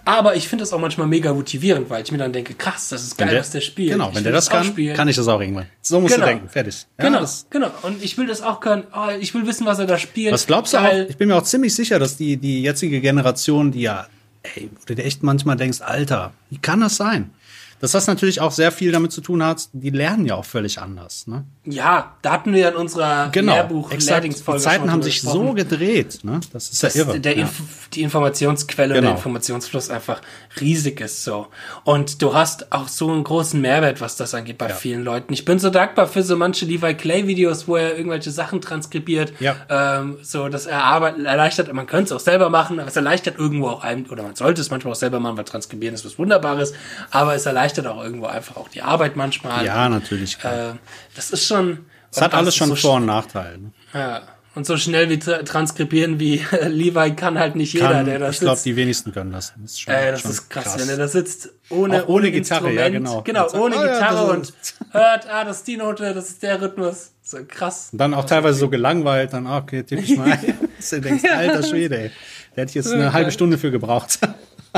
Aber ich finde das auch manchmal mega motivierend, weil ich mir dann denke, krass, das ist geil, der, was der spielt. Genau, ich wenn der das kann, spielen. kann ich das auch irgendwann. So musst genau. du denken, fertig. Ja, genau, genau. Und ich will das auch können. Oh, ich will wissen, was er da spielt. Was glaubst geil. du auch? Ich bin mir auch ziemlich sicher, dass die, die jetzige Generation, die ja, ey, wo du dir echt manchmal denkst, Alter, wie kann das sein? Dass das natürlich auch sehr viel damit zu tun hat, die lernen ja auch völlig anders. Ne? Ja, da hatten wir in unserer genau, lehrbuch Die Zeiten haben sich so gedreht. Ne? Das ist das ja irre. Der ja. Die Informationsquelle genau. der Informationsfluss einfach riesig ist so. Und du hast auch so einen großen Mehrwert, was das angeht bei ja. vielen Leuten. Ich bin so dankbar für so manche Levi Clay Videos, wo er irgendwelche Sachen transkribiert. Ja. Ähm, so, dass er Arbeit erleichtert. Man könnte es auch selber machen, aber es erleichtert irgendwo auch einem, oder man sollte es manchmal auch selber machen, weil transkribieren ist was Wunderbares. Aber es erleichtert erleichtert auch irgendwo einfach auch die Arbeit manchmal. Ja, natürlich. Äh, das ist schon. Es hat alles schon so Vor- und Nachteile. Ne? Ja. Und so schnell wie transkribieren wie Levi kann halt nicht jeder, kann, der das Ich glaube, die wenigsten können das. Das ist, schon, äh, das ist krass, krass, wenn er da sitzt, ohne, ohne, ohne Gitarre, ja, genau. Genau, ohne oh, Gitarre ja, und hört, ah, das ist die Note, das ist der Rhythmus. So krass. Und dann auch teilweise so gelangweilt, dann, ah, okay, tipp ich mal ein. du denkst, alter Schwede, ey. Der hätte jetzt eine halbe Stunde für gebraucht.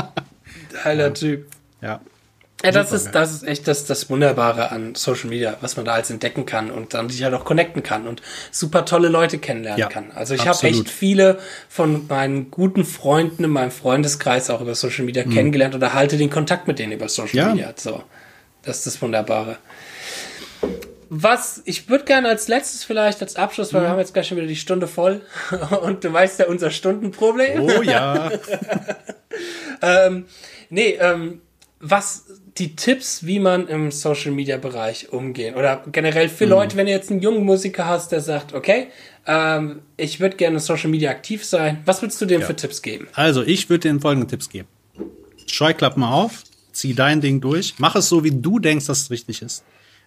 Geiler Typ. Ja. Ja, das ist, das ist echt das, das Wunderbare an Social Media, was man da alles entdecken kann und dann sich halt auch connecten kann und super tolle Leute kennenlernen ja, kann. Also ich habe echt viele von meinen guten Freunden in meinem Freundeskreis auch über Social Media mhm. kennengelernt oder halte den Kontakt mit denen über Social ja. Media. So, das ist das Wunderbare. Was, ich würde gerne als letztes vielleicht als Abschluss, weil mhm. wir haben jetzt gleich schon wieder die Stunde voll und du weißt ja unser Stundenproblem. Oh ja. ähm, nee, ähm, was die Tipps, wie man im Social Media Bereich umgehen oder generell für mhm. Leute, wenn du jetzt einen jungen Musiker hast, der sagt, okay, Ähm, ich würde gerne Social Media aktiv sein. Was würdest du denen Ja. für Tipps geben? Also, ich würde dir folgende Tipps geben. Scheuklappen auf, zieh dein Ding durch, mach es so, wie du denkst, dass es richtig ist.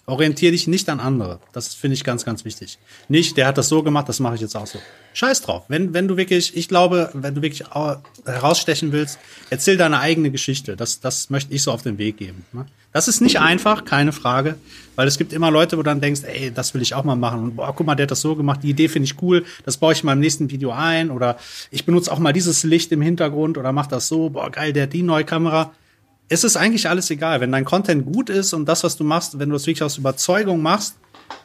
Orientier dich nicht an andere. Das finde ich ganz, ganz wichtig. Nicht, der hat das so gemacht, das mache ich jetzt auch so. Scheiß drauf. Wenn, wenn du wirklich, ich glaube, wenn du wirklich au- herausstechen willst, erzähl deine eigene Geschichte. Das, das möchte ich so auf den Weg geben. ne? Das ist nicht einfach, keine Frage, weil es gibt immer Leute, wo du dann denkst, ey, das will ich auch mal machen. Und boah, guck mal, der hat das so gemacht, die Idee finde ich cool, das baue ich mal im nächsten Video ein. Oder ich benutze auch mal dieses Licht im Hintergrund oder mach das so, boah, geil, der hat die neue Kamera es ist eigentlich alles egal. Wenn dein Content gut ist und das, was du machst, wenn du das wirklich aus Überzeugung machst,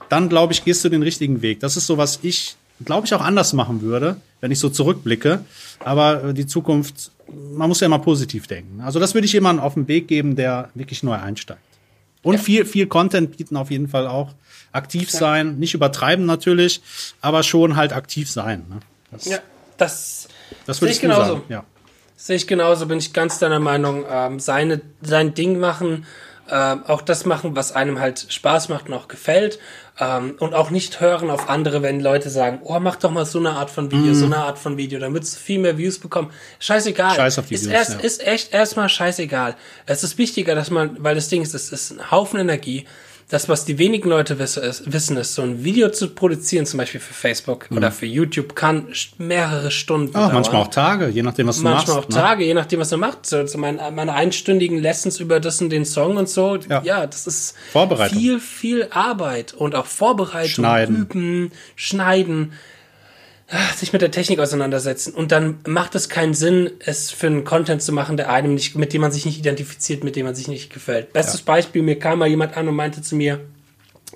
dann glaube ich, gehst du den richtigen Weg. Das ist so, was ich, glaube ich, auch anders machen würde, wenn ich so zurückblicke. Aber äh, die Zukunft, man muss ja immer positiv denken. Also das würde ich jemandem auf den Weg geben, der wirklich neu einsteigt. Und viel, viel Content bieten auf jeden Fall auch. Aktiv sein, nicht übertreiben natürlich, aber schon halt aktiv sein. Ne? Das, Ja, das das würde ich genauso. sagen. Ja. Sehe ich genauso, bin ich ganz deiner Meinung. Ähm, seine, sein Ding machen, ähm, auch das machen, was einem halt Spaß macht und auch gefällt. Ähm, und auch nicht hören auf andere, wenn Leute sagen, oh, mach doch mal so eine Art von Video, so eine Art von Video, damit du viel mehr Views bekommen. Scheißegal. Mhm. Scheiß auf die ist Views, erst, ja. ist echt erstmal scheißegal. Es ist wichtiger, dass man, weil das Ding ist, es ist ein Haufen Energie. Das, was die wenigen Leute wissen ist, so ein Video zu produzieren, zum Beispiel für Facebook oder für YouTube, kann mehrere Stunden Auch dauern. Mhm. manchmal auch Tage, je nachdem, was du Manchmal machst. auch ne? Tage, je nachdem, was man macht. So, so mein, meine einstündigen Lessons über das und den Song und so. Ja, Ja. das ist Vorbereitung. viel, viel Arbeit und auch Vorbereitung, Schneiden. üben, schneiden, sich mit der Technik auseinandersetzen. Und dann macht es keinen Sinn, es für einen Content zu machen, der einem nicht, mit dem man sich nicht identifiziert, mit dem man sich nicht gefällt. Bestes Beispiel, mir kam mal jemand an und meinte zu mir,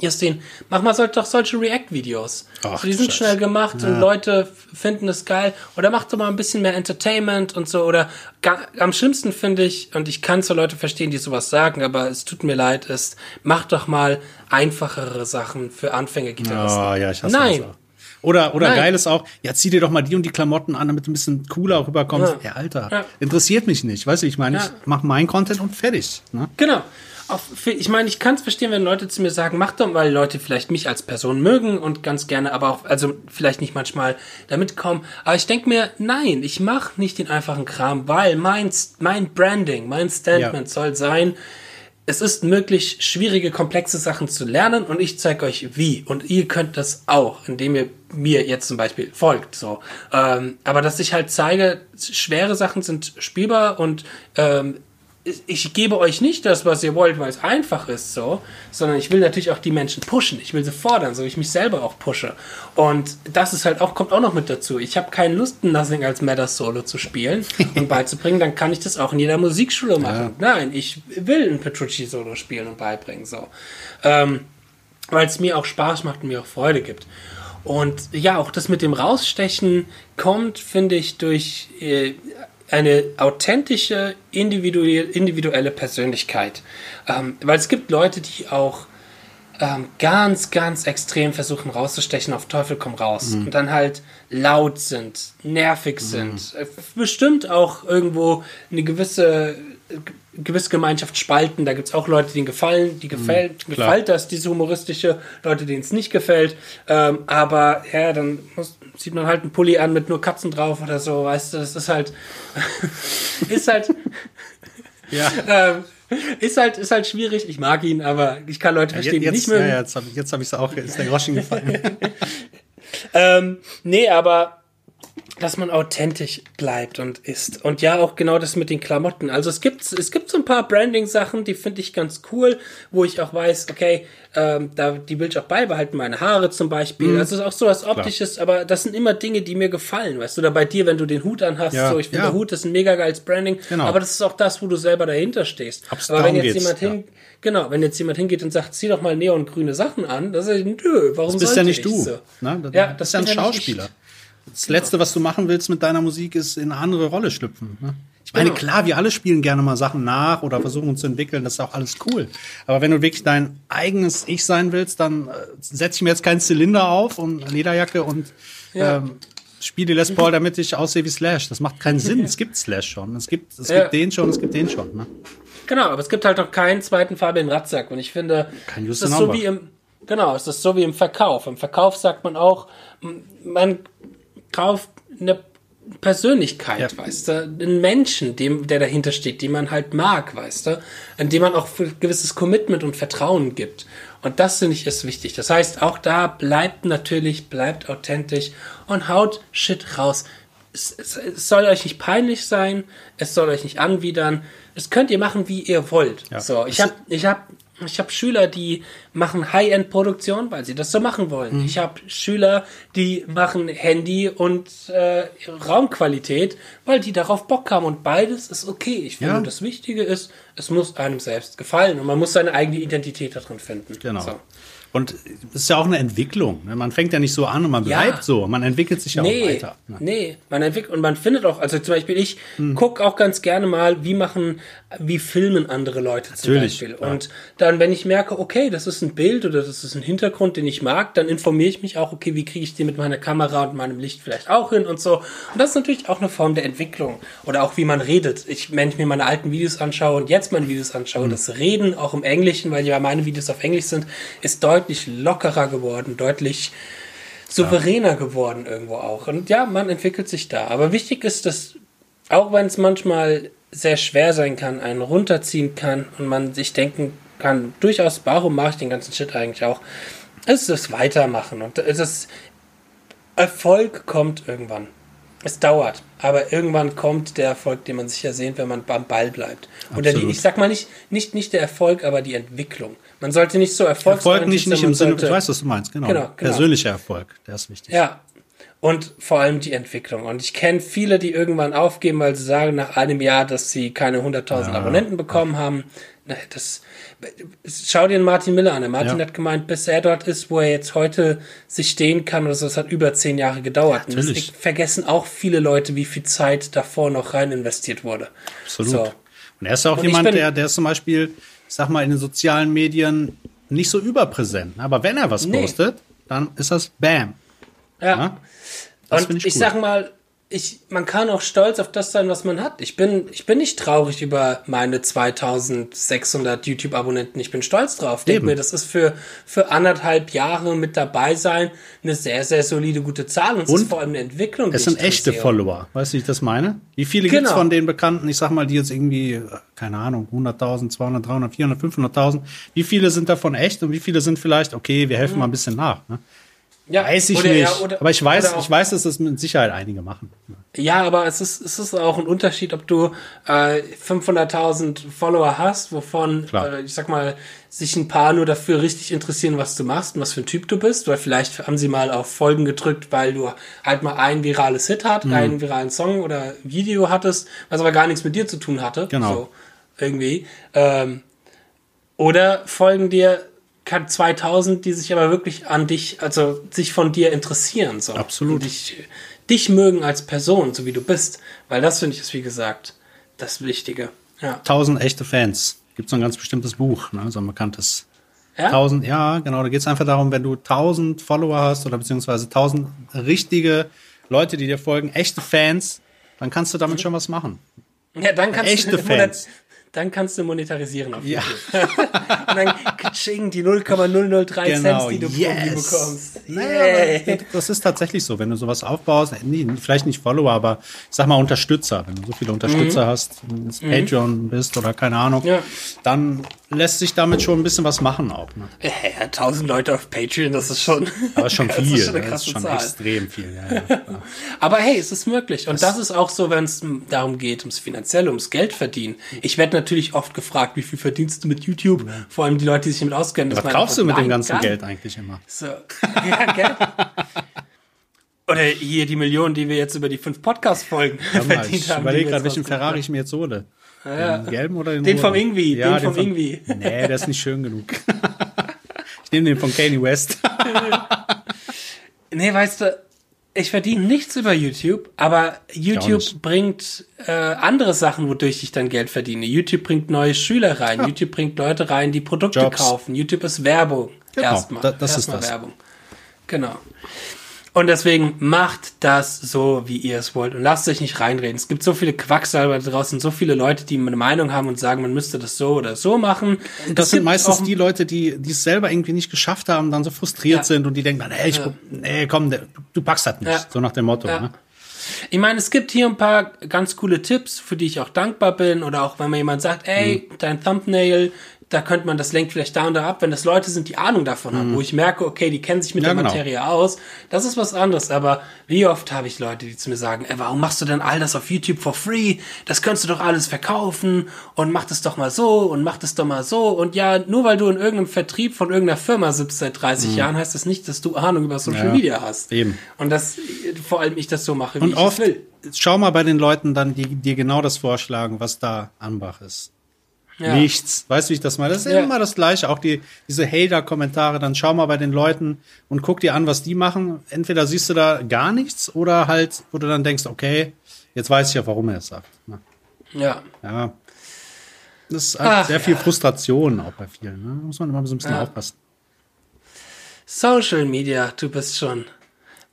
Justin, mach mal so, doch solche React-Videos. So, die sind Scheiße. schnell gemacht und Leute finden es geil. Oder mach doch mal ein bisschen mehr Entertainment und so. Oder am schlimmsten finde ich, und ich kann so Leute verstehen, die sowas sagen, aber es tut mir leid, ist, mach doch mal einfachere Sachen für Anfänger-Gitarristen. Oh, ja, ich hasse Nein. das auch. Oder, oder Nein. geil ist auch, ja, zieh dir doch mal die und die Klamotten an, damit du ein bisschen cooler rüberkommst. Ja. Ja, Alter, Ja. interessiert mich nicht. Weißt du, ich meine, Ja. ich mach meinen Content und fertig. Ne? Genau. Auch für, ich meine, ich kann es verstehen, wenn Leute zu mir sagen, mach doch, weil Leute vielleicht mich als Person mögen und ganz gerne, aber auch, also vielleicht nicht manchmal damit kommen. Aber ich denke mir, nein, ich mache nicht den einfachen Kram, weil mein, mein Branding, mein Statement Ja. soll sein, es ist möglich, schwierige, komplexe Sachen zu lernen und ich zeige euch wie. Und ihr könnt das auch, indem ihr mir jetzt zum Beispiel folgt. So. Ähm, aber dass ich halt zeige, schwere Sachen sind spielbar und ähm, ich- gebe euch nicht das, was ihr wollt, weil es einfach ist, so, sondern ich will natürlich auch die Menschen pushen. Ich will sie fordern, so wie ich mich selber auch pushe. Und das ist halt auch, kommt auch noch mit dazu. Ich habe keine Lust, ein Nothing als Meta Solo zu spielen und beizubringen, dann kann ich das auch in jeder Musikschule machen. Nein, ich will ein Petrucci Solo spielen und beibringen, so. Ähm, weil es mir auch Spaß macht und mir auch Freude gibt. Und ja, auch das mit dem Rausstechen kommt, finde ich, durch äh, eine authentische, individuelle, Persönlichkeit. Ähm, weil es gibt Leute, die auch ähm, ganz, ganz extrem versuchen rauszustechen, auf Teufel komm raus. Und dann halt laut sind, nervig sind, äh, bestimmt auch irgendwo eine gewisse, gewisse Gemeinschaft spalten. Da gibt's auch Leute, denen gefallen, die gefällt, klar. gefällt das, diese humoristische, Leute, denen es nicht gefällt. Ähm, aber ja, dann muss, sieht man halt einen Pulli an mit nur Katzen drauf oder so, weißt du, das ist halt, ist halt, Ja. ähm, ist halt, ist halt schwierig. Ich mag ihn, aber ich kann Leute verstehen, die jetzt, nicht mögen. ja, ja, jetzt habe ich hab ich's auch, ist der Groschen gefallen. Ähm, nee, aber dass man authentisch bleibt und ist. Und ja, auch genau das mit den Klamotten. Also es gibt, es gibt so ein paar Branding-Sachen, die finde ich ganz cool, wo ich auch weiß, okay, ähm, da, die will ich auch beibehalten, meine Haare zum Beispiel. Mhm. Also es ist auch so was Optisches, aber das sind immer Dinge, die mir gefallen, weißt du, oder bei dir, wenn du den Hut anhast, Ja, so, ich finde, ja. der Hut ist ein mega geiles Branding, Genau. aber das ist auch das, wo du selber dahinter stehst. Ob's aber wenn jetzt jemand ja. hin, genau, wenn jetzt jemand hingeht und sagt, zieh doch mal neongrüne Sachen an, das ist, nö, warum Das bist ja nicht ich du. so? Ne? Das, Ja, das ist ja ein ja nicht Das Letzte, was du machen willst mit deiner Musik, ist in eine andere Rolle schlüpfen. Ne? Ich meine, Genau. klar, wir alle spielen gerne mal Sachen nach oder versuchen uns zu entwickeln, das ist auch alles cool. Aber wenn du wirklich dein eigenes Ich sein willst, dann äh, setze ich mir jetzt keinen Zylinder auf und Lederjacke und Ja. ähm, spiele die Les Paul, damit ich aussehe wie Slash. Das macht keinen Sinn. Es gibt Slash schon. Es gibt, es Ja. gibt den schon, es gibt den schon. Ne? Genau, aber es gibt halt noch keinen zweiten Fabian Ratzak und ich finde, Kein das ist so Hambach. wie im Genau, es ist so wie im Verkauf. Im Verkauf sagt man auch, man kauft eine Persönlichkeit, Ja. weißt du, einen Menschen, dem, der dahinter steht, den man halt mag, weißt du, an dem man auch für gewisses Commitment und Vertrauen gibt. Und das finde ich ist wichtig. Das heißt, auch da bleibt natürlich, bleibt authentisch und haut Shit raus. Es, es, es soll euch nicht peinlich sein, es soll euch nicht anwidern. Das könnt ihr machen, wie ihr wollt. Ja. So, ich habe ich hab, ich hab Schüler, die machen High-End-Produktion, weil sie das so machen wollen. Mhm. Ich habe Schüler, die machen Handy und äh, Raumqualität, weil die darauf Bock haben. Und beides ist okay. Ich finde, Ja. das Wichtige ist, es muss einem selbst gefallen und man muss seine eigene Identität darin finden. Genau. So. Und es ist ja auch eine Entwicklung. ne? Man fängt ja nicht so an und man Ja. bleibt so. Man entwickelt sich ja auch Nee, weiter. ne? nee, man entwickelt und man findet auch, also zum Beispiel ich guck auch ganz gerne mal, wie machen, wie filmen andere Leute zum Natürlich, Beispiel. klar. Und dann, wenn ich merke, okay, das ist ein Bild oder das ist ein Hintergrund, den ich mag, dann informiere ich mich auch, okay, wie kriege ich den mit meiner Kamera und meinem Licht vielleicht auch hin und so. Und das ist natürlich auch eine Form der Entwicklung. Oder auch wie man redet. Ich, wenn ich mir meine alten Videos anschaue und jetzt meine Videos anschaue, das Reden auch im Englischen, weil ja meine Videos auf Englisch sind, ist deutlich lockerer geworden, deutlich souveräner geworden irgendwo auch. Und ja, man entwickelt sich da. Aber wichtig ist, dass, auch wenn es manchmal sehr schwer sein kann, einen runterziehen kann und man sich denken kann, durchaus, warum mache ich den ganzen Shit eigentlich auch, ist das Weitermachen. Und es ist, Erfolg kommt irgendwann. Es dauert, aber irgendwann kommt der Erfolg, den man sicher sehen, wenn man beim Ball bleibt. Oder die, Absolut. ich sag mal nicht, nicht, nicht der Erfolg, aber die Entwicklung. Man sollte nicht so Erfolg erfolgsorientiert nicht, nicht im Sinne, ich weiß, was du meinst, genau. Genau, genau. Persönlicher Erfolg, der ist wichtig. Ja. Und vor allem die Entwicklung. Und ich kenne viele, die irgendwann aufgeben, weil sie sagen nach einem Jahr, dass sie keine 100.000 Abonnenten bekommen haben. Das, schau dir Martin Miller an. Der Martin Ja. hat gemeint, bis er dort ist, wo er jetzt heute sich stehen kann oder so, das hat über zehn Jahre gedauert. Und das natürlich. vergessen auch viele Leute, wie viel Zeit davor noch rein investiert wurde. Absolut. So. Und er ist ja auch Und jemand, bin- der, der ist zum Beispiel, ich sag mal, in den sozialen Medien nicht so überpräsent. Aber wenn er was Nee. postet, dann ist das Bam. Ja. Ja? Das Und ich, ich, sag mal, ich, man kann auch stolz auf das sein, was man hat. Ich bin, ich bin nicht traurig über meine 2600 YouTube-Abonnenten. Ich bin stolz drauf. Denk Eben. mir, das ist für, für anderthalb Jahre mit dabei sein eine sehr, sehr solide, gute Zahl. Und es Und ist vor allem eine Entwicklung. Es sind echte sehe. Follower. Weißt du, wie ich das meine? Wie viele gibt's Genau. von den Bekannten, ich sag mal, die jetzt irgendwie, keine Ahnung, 100.000, 200, 300, 400, 500.000. Wie viele sind davon echt und wie viele sind vielleicht, okay, wir helfen mal ein bisschen nach. Ne? Ja, Weiß ich oder- nicht. oder- aber ich weiß, auch- ich weiß, dass das mit Sicherheit einige machen. Ja, aber es ist, es ist auch ein Unterschied, ob du äh, 500.000 Follower hast, wovon, äh, ich sag mal, sich ein paar nur dafür richtig interessieren, was du machst und was für ein Typ du bist, weil vielleicht haben sie mal auf Folgen gedrückt, weil du halt mal ein virales Hit hat, Mhm. einen viralen Song oder Video hattest, was aber gar nichts mit dir zu tun hatte. Genau. So, irgendwie. Ähm, oder folgen dir kann 2000, die sich aber wirklich an dich, also sich von dir interessieren, so. Absolut. Und dich, dich mögen als Person, so wie du bist. Weil das finde ich ist, wie gesagt, das Wichtige. Ja. 1000 echte Fans. Gibt so ein ganz bestimmtes Buch, ne? so ein bekanntes. Ja? 1000, ja, genau. Da geht es einfach darum, wenn du 1000 Follower hast oder beziehungsweise 1000 richtige Leute, die dir folgen, echte Fans, dann kannst du damit schon was machen. ja, dann kannst Echte du Fans. Dann kannst du monetarisieren auf Ja. YouTube. Und dann kitsching die 0,003 Genau, Cents, die du yes. Bekommst. Naja, das ist tatsächlich so, wenn du sowas aufbaust, nee, vielleicht nicht Follower, aber ich sag mal Unterstützer, wenn du so viele Unterstützer hast, ins Patreon bist oder keine Ahnung, Mhm. Ja. dann lässt sich damit schon ein bisschen was machen auch. Ne? Ja, 1000 Leute auf Patreon, das ist schon, Aber schon das viel, ist schon eine ne? das krasse ist schon extrem viel. Ja, ja. Aber hey, es ist möglich. Und das, ist auch so, wenn es darum geht, ums Finanzielle, ums Geld verdienen. Ich werde natürlich oft gefragt, wie viel verdienst du mit YouTube? Vor allem die Leute, die sich damit auskennen. Was kaufst du mit dem ganzen Geld eigentlich immer? So. Ja, gell? Oder hier die Millionen, die wir jetzt über die fünf Podcast-Folgen mal, verdient ich haben. die überlege gerade, welchen Ferrari ich mir jetzt hole. Den gelben oder den Den vom? Ingwie, den vom von- Ingwie. Nee, der ist nicht schön genug. ich nehme den von Kanye West. Nee, weißt du, ich verdiene nichts über YouTube, aber. YouTube bringt äh, andere Sachen, wodurch ich dann Geld verdiene. YouTube bringt neue Schüler rein, YouTube bringt Leute rein, die Produkte Jobs. kaufen. YouTube ist Werbung. Genau, Erstmal. da- das ist Erstmal das. Werbung. Genau. Und deswegen macht das so, wie ihr es wollt und lasst euch nicht reinreden. Es gibt so viele Quacksalber draußen, so viele Leute, die eine Meinung haben und sagen, man müsste das so oder so machen. Das Es sind meistens die Leute, die die es selber irgendwie nicht geschafft haben, dann so frustriert Ja. sind und die denken dann, ey, ich, nee, komm, du packst das nicht. Ja. So nach dem Motto. Ja. Ne? Ich meine, es gibt hier ein paar ganz coole Tipps, für die ich auch dankbar bin. Oder auch wenn mir jemand sagt, ey, Mhm. dein Thumbnail, da könnte man, das lenkt vielleicht da und da ab. Wenn das Leute sind, die Ahnung davon haben, wo ich merke, okay, die kennen sich mit Mhm. Ja, der genau. Materie aus, das ist was anderes. Aber wie oft habe ich Leute, die zu mir sagen, ey, warum machst du denn all das auf YouTube for free? Das könntest du doch alles verkaufen und mach das doch mal so und mach das doch mal so. Und ja, nur weil du in irgendeinem Vertrieb von irgendeiner Firma sitzt seit 30 Jahren, heißt das nicht, dass du Ahnung über Social Mhm. Ja, Media hast. eben. Und das, vor allem ich das so mache, wie Und ich oft, will. schau mal bei den Leuten dann, die dir genau das vorschlagen, was da Anbach ist. Ja. Nichts. Weißt du, wie ich das meine? Das ist Ja. immer das Gleiche. Auch die, diese Hater-Kommentare, dann schau mal bei den Leuten und guck dir an, was die machen. Entweder siehst du da gar nichts oder halt, wo du dann denkst, okay, jetzt weiß ich ja, warum er es sagt. Ja. Ja. Das ist halt Ach, sehr viel ja. Frustration auch bei vielen. Ne? Da muss man immer so ein bisschen aufpassen. Social Media, du bist schon.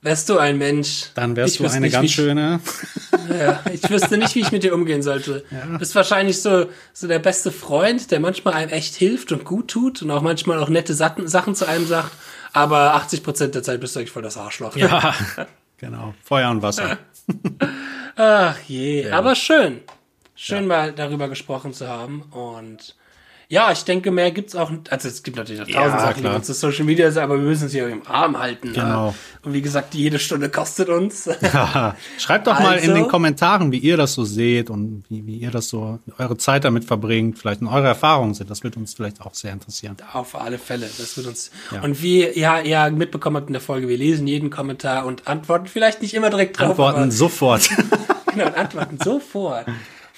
Wärst du ein Mensch? Dann wärst ich du eine nicht, ganz ich- schöne. Ja, ich wüsste nicht, wie ich mit dir umgehen sollte. Du bist wahrscheinlich so, so der beste Freund, der manchmal einem echt hilft und gut tut und auch manchmal auch nette Sachen, Sachen zu einem sagt. Aber 80 Prozent der Zeit bist du eigentlich voll das Arschloch. Ja, genau. Feuer und Wasser. Ach je, aber schön. Schön mal darüber gesprochen zu haben und ja, ich denke, mehr gibt's auch, also es gibt natürlich noch tausend Ja, Sachen, die uns zu Social Media sind, aber wir müssen es hier im Rahmen halten. Genau. ja. Und wie gesagt, jede Stunde kostet uns. Haha. Schreibt doch mal in Also- den Kommentaren, wie ihr das so seht und wie, wie ihr das so, eure Zeit damit verbringt, vielleicht in eure Erfahrungen sind. Das wird uns vielleicht auch sehr interessieren. Auf alle Fälle. Das wird uns. Ja. Und wie ja, ihr mitbekommen habt in der Folge, wir lesen jeden Kommentar und antworten vielleicht nicht immer direkt drauf. Antworten sofort. Genau, antworten sofort. Auf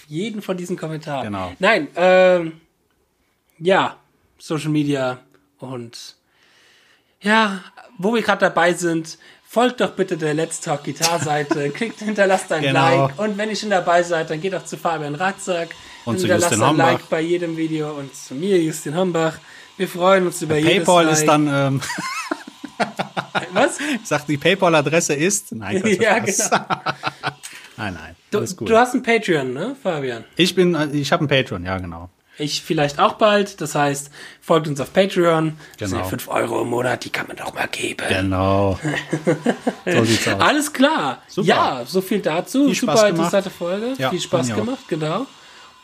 jeden von diesen Kommentaren. Genau. Nein, ähm, ja, Social Media und ja, wo wir gerade dabei sind, folgt doch bitte der Let's Talk Gitarre-Seite, klickt, hinterlasst ein Genau. Like und wenn ihr schon dabei seid, dann geht auch zu Fabian Ratzack Und hinterlasst ein Hombach. Like bei jedem Video und zu mir, Justin Hombach. Wir freuen uns über jedes PayPal Like. ist dann, ähm, Was? sagt die PayPal-Adresse ist. Nein, Quatsch, ja, genau. Nein, nein. Du, du hast ein Patreon, ne, Fabian? Ich bin, äh, ich habe einen Patreon, ja, genau. Ich vielleicht auch bald. Das heißt, folgt uns auf Patreon. Das sind Genau. 5 Euro im Monat, die kann man doch mal geben. Genau. so sieht's aus. Alles klar. Super. Ja, so viel dazu. Viel Spaß Super interessante Folge. Ja, Viel Spaß auch. gemacht, genau.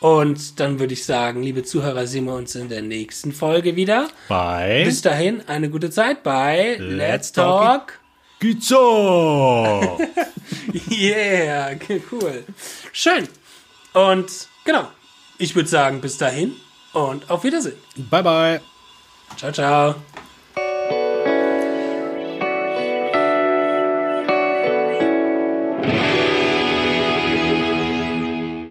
Und dann würde ich sagen, liebe Zuhörer, sehen wir uns in der nächsten Folge wieder. Bei Bis dahin, eine gute Zeit bei Let's Let's Talk. Gizo. Yeah, cool. Schön. Und genau, ich würde sagen, bis dahin und auf Wiedersehen. bye, bye. Ciao, ciao.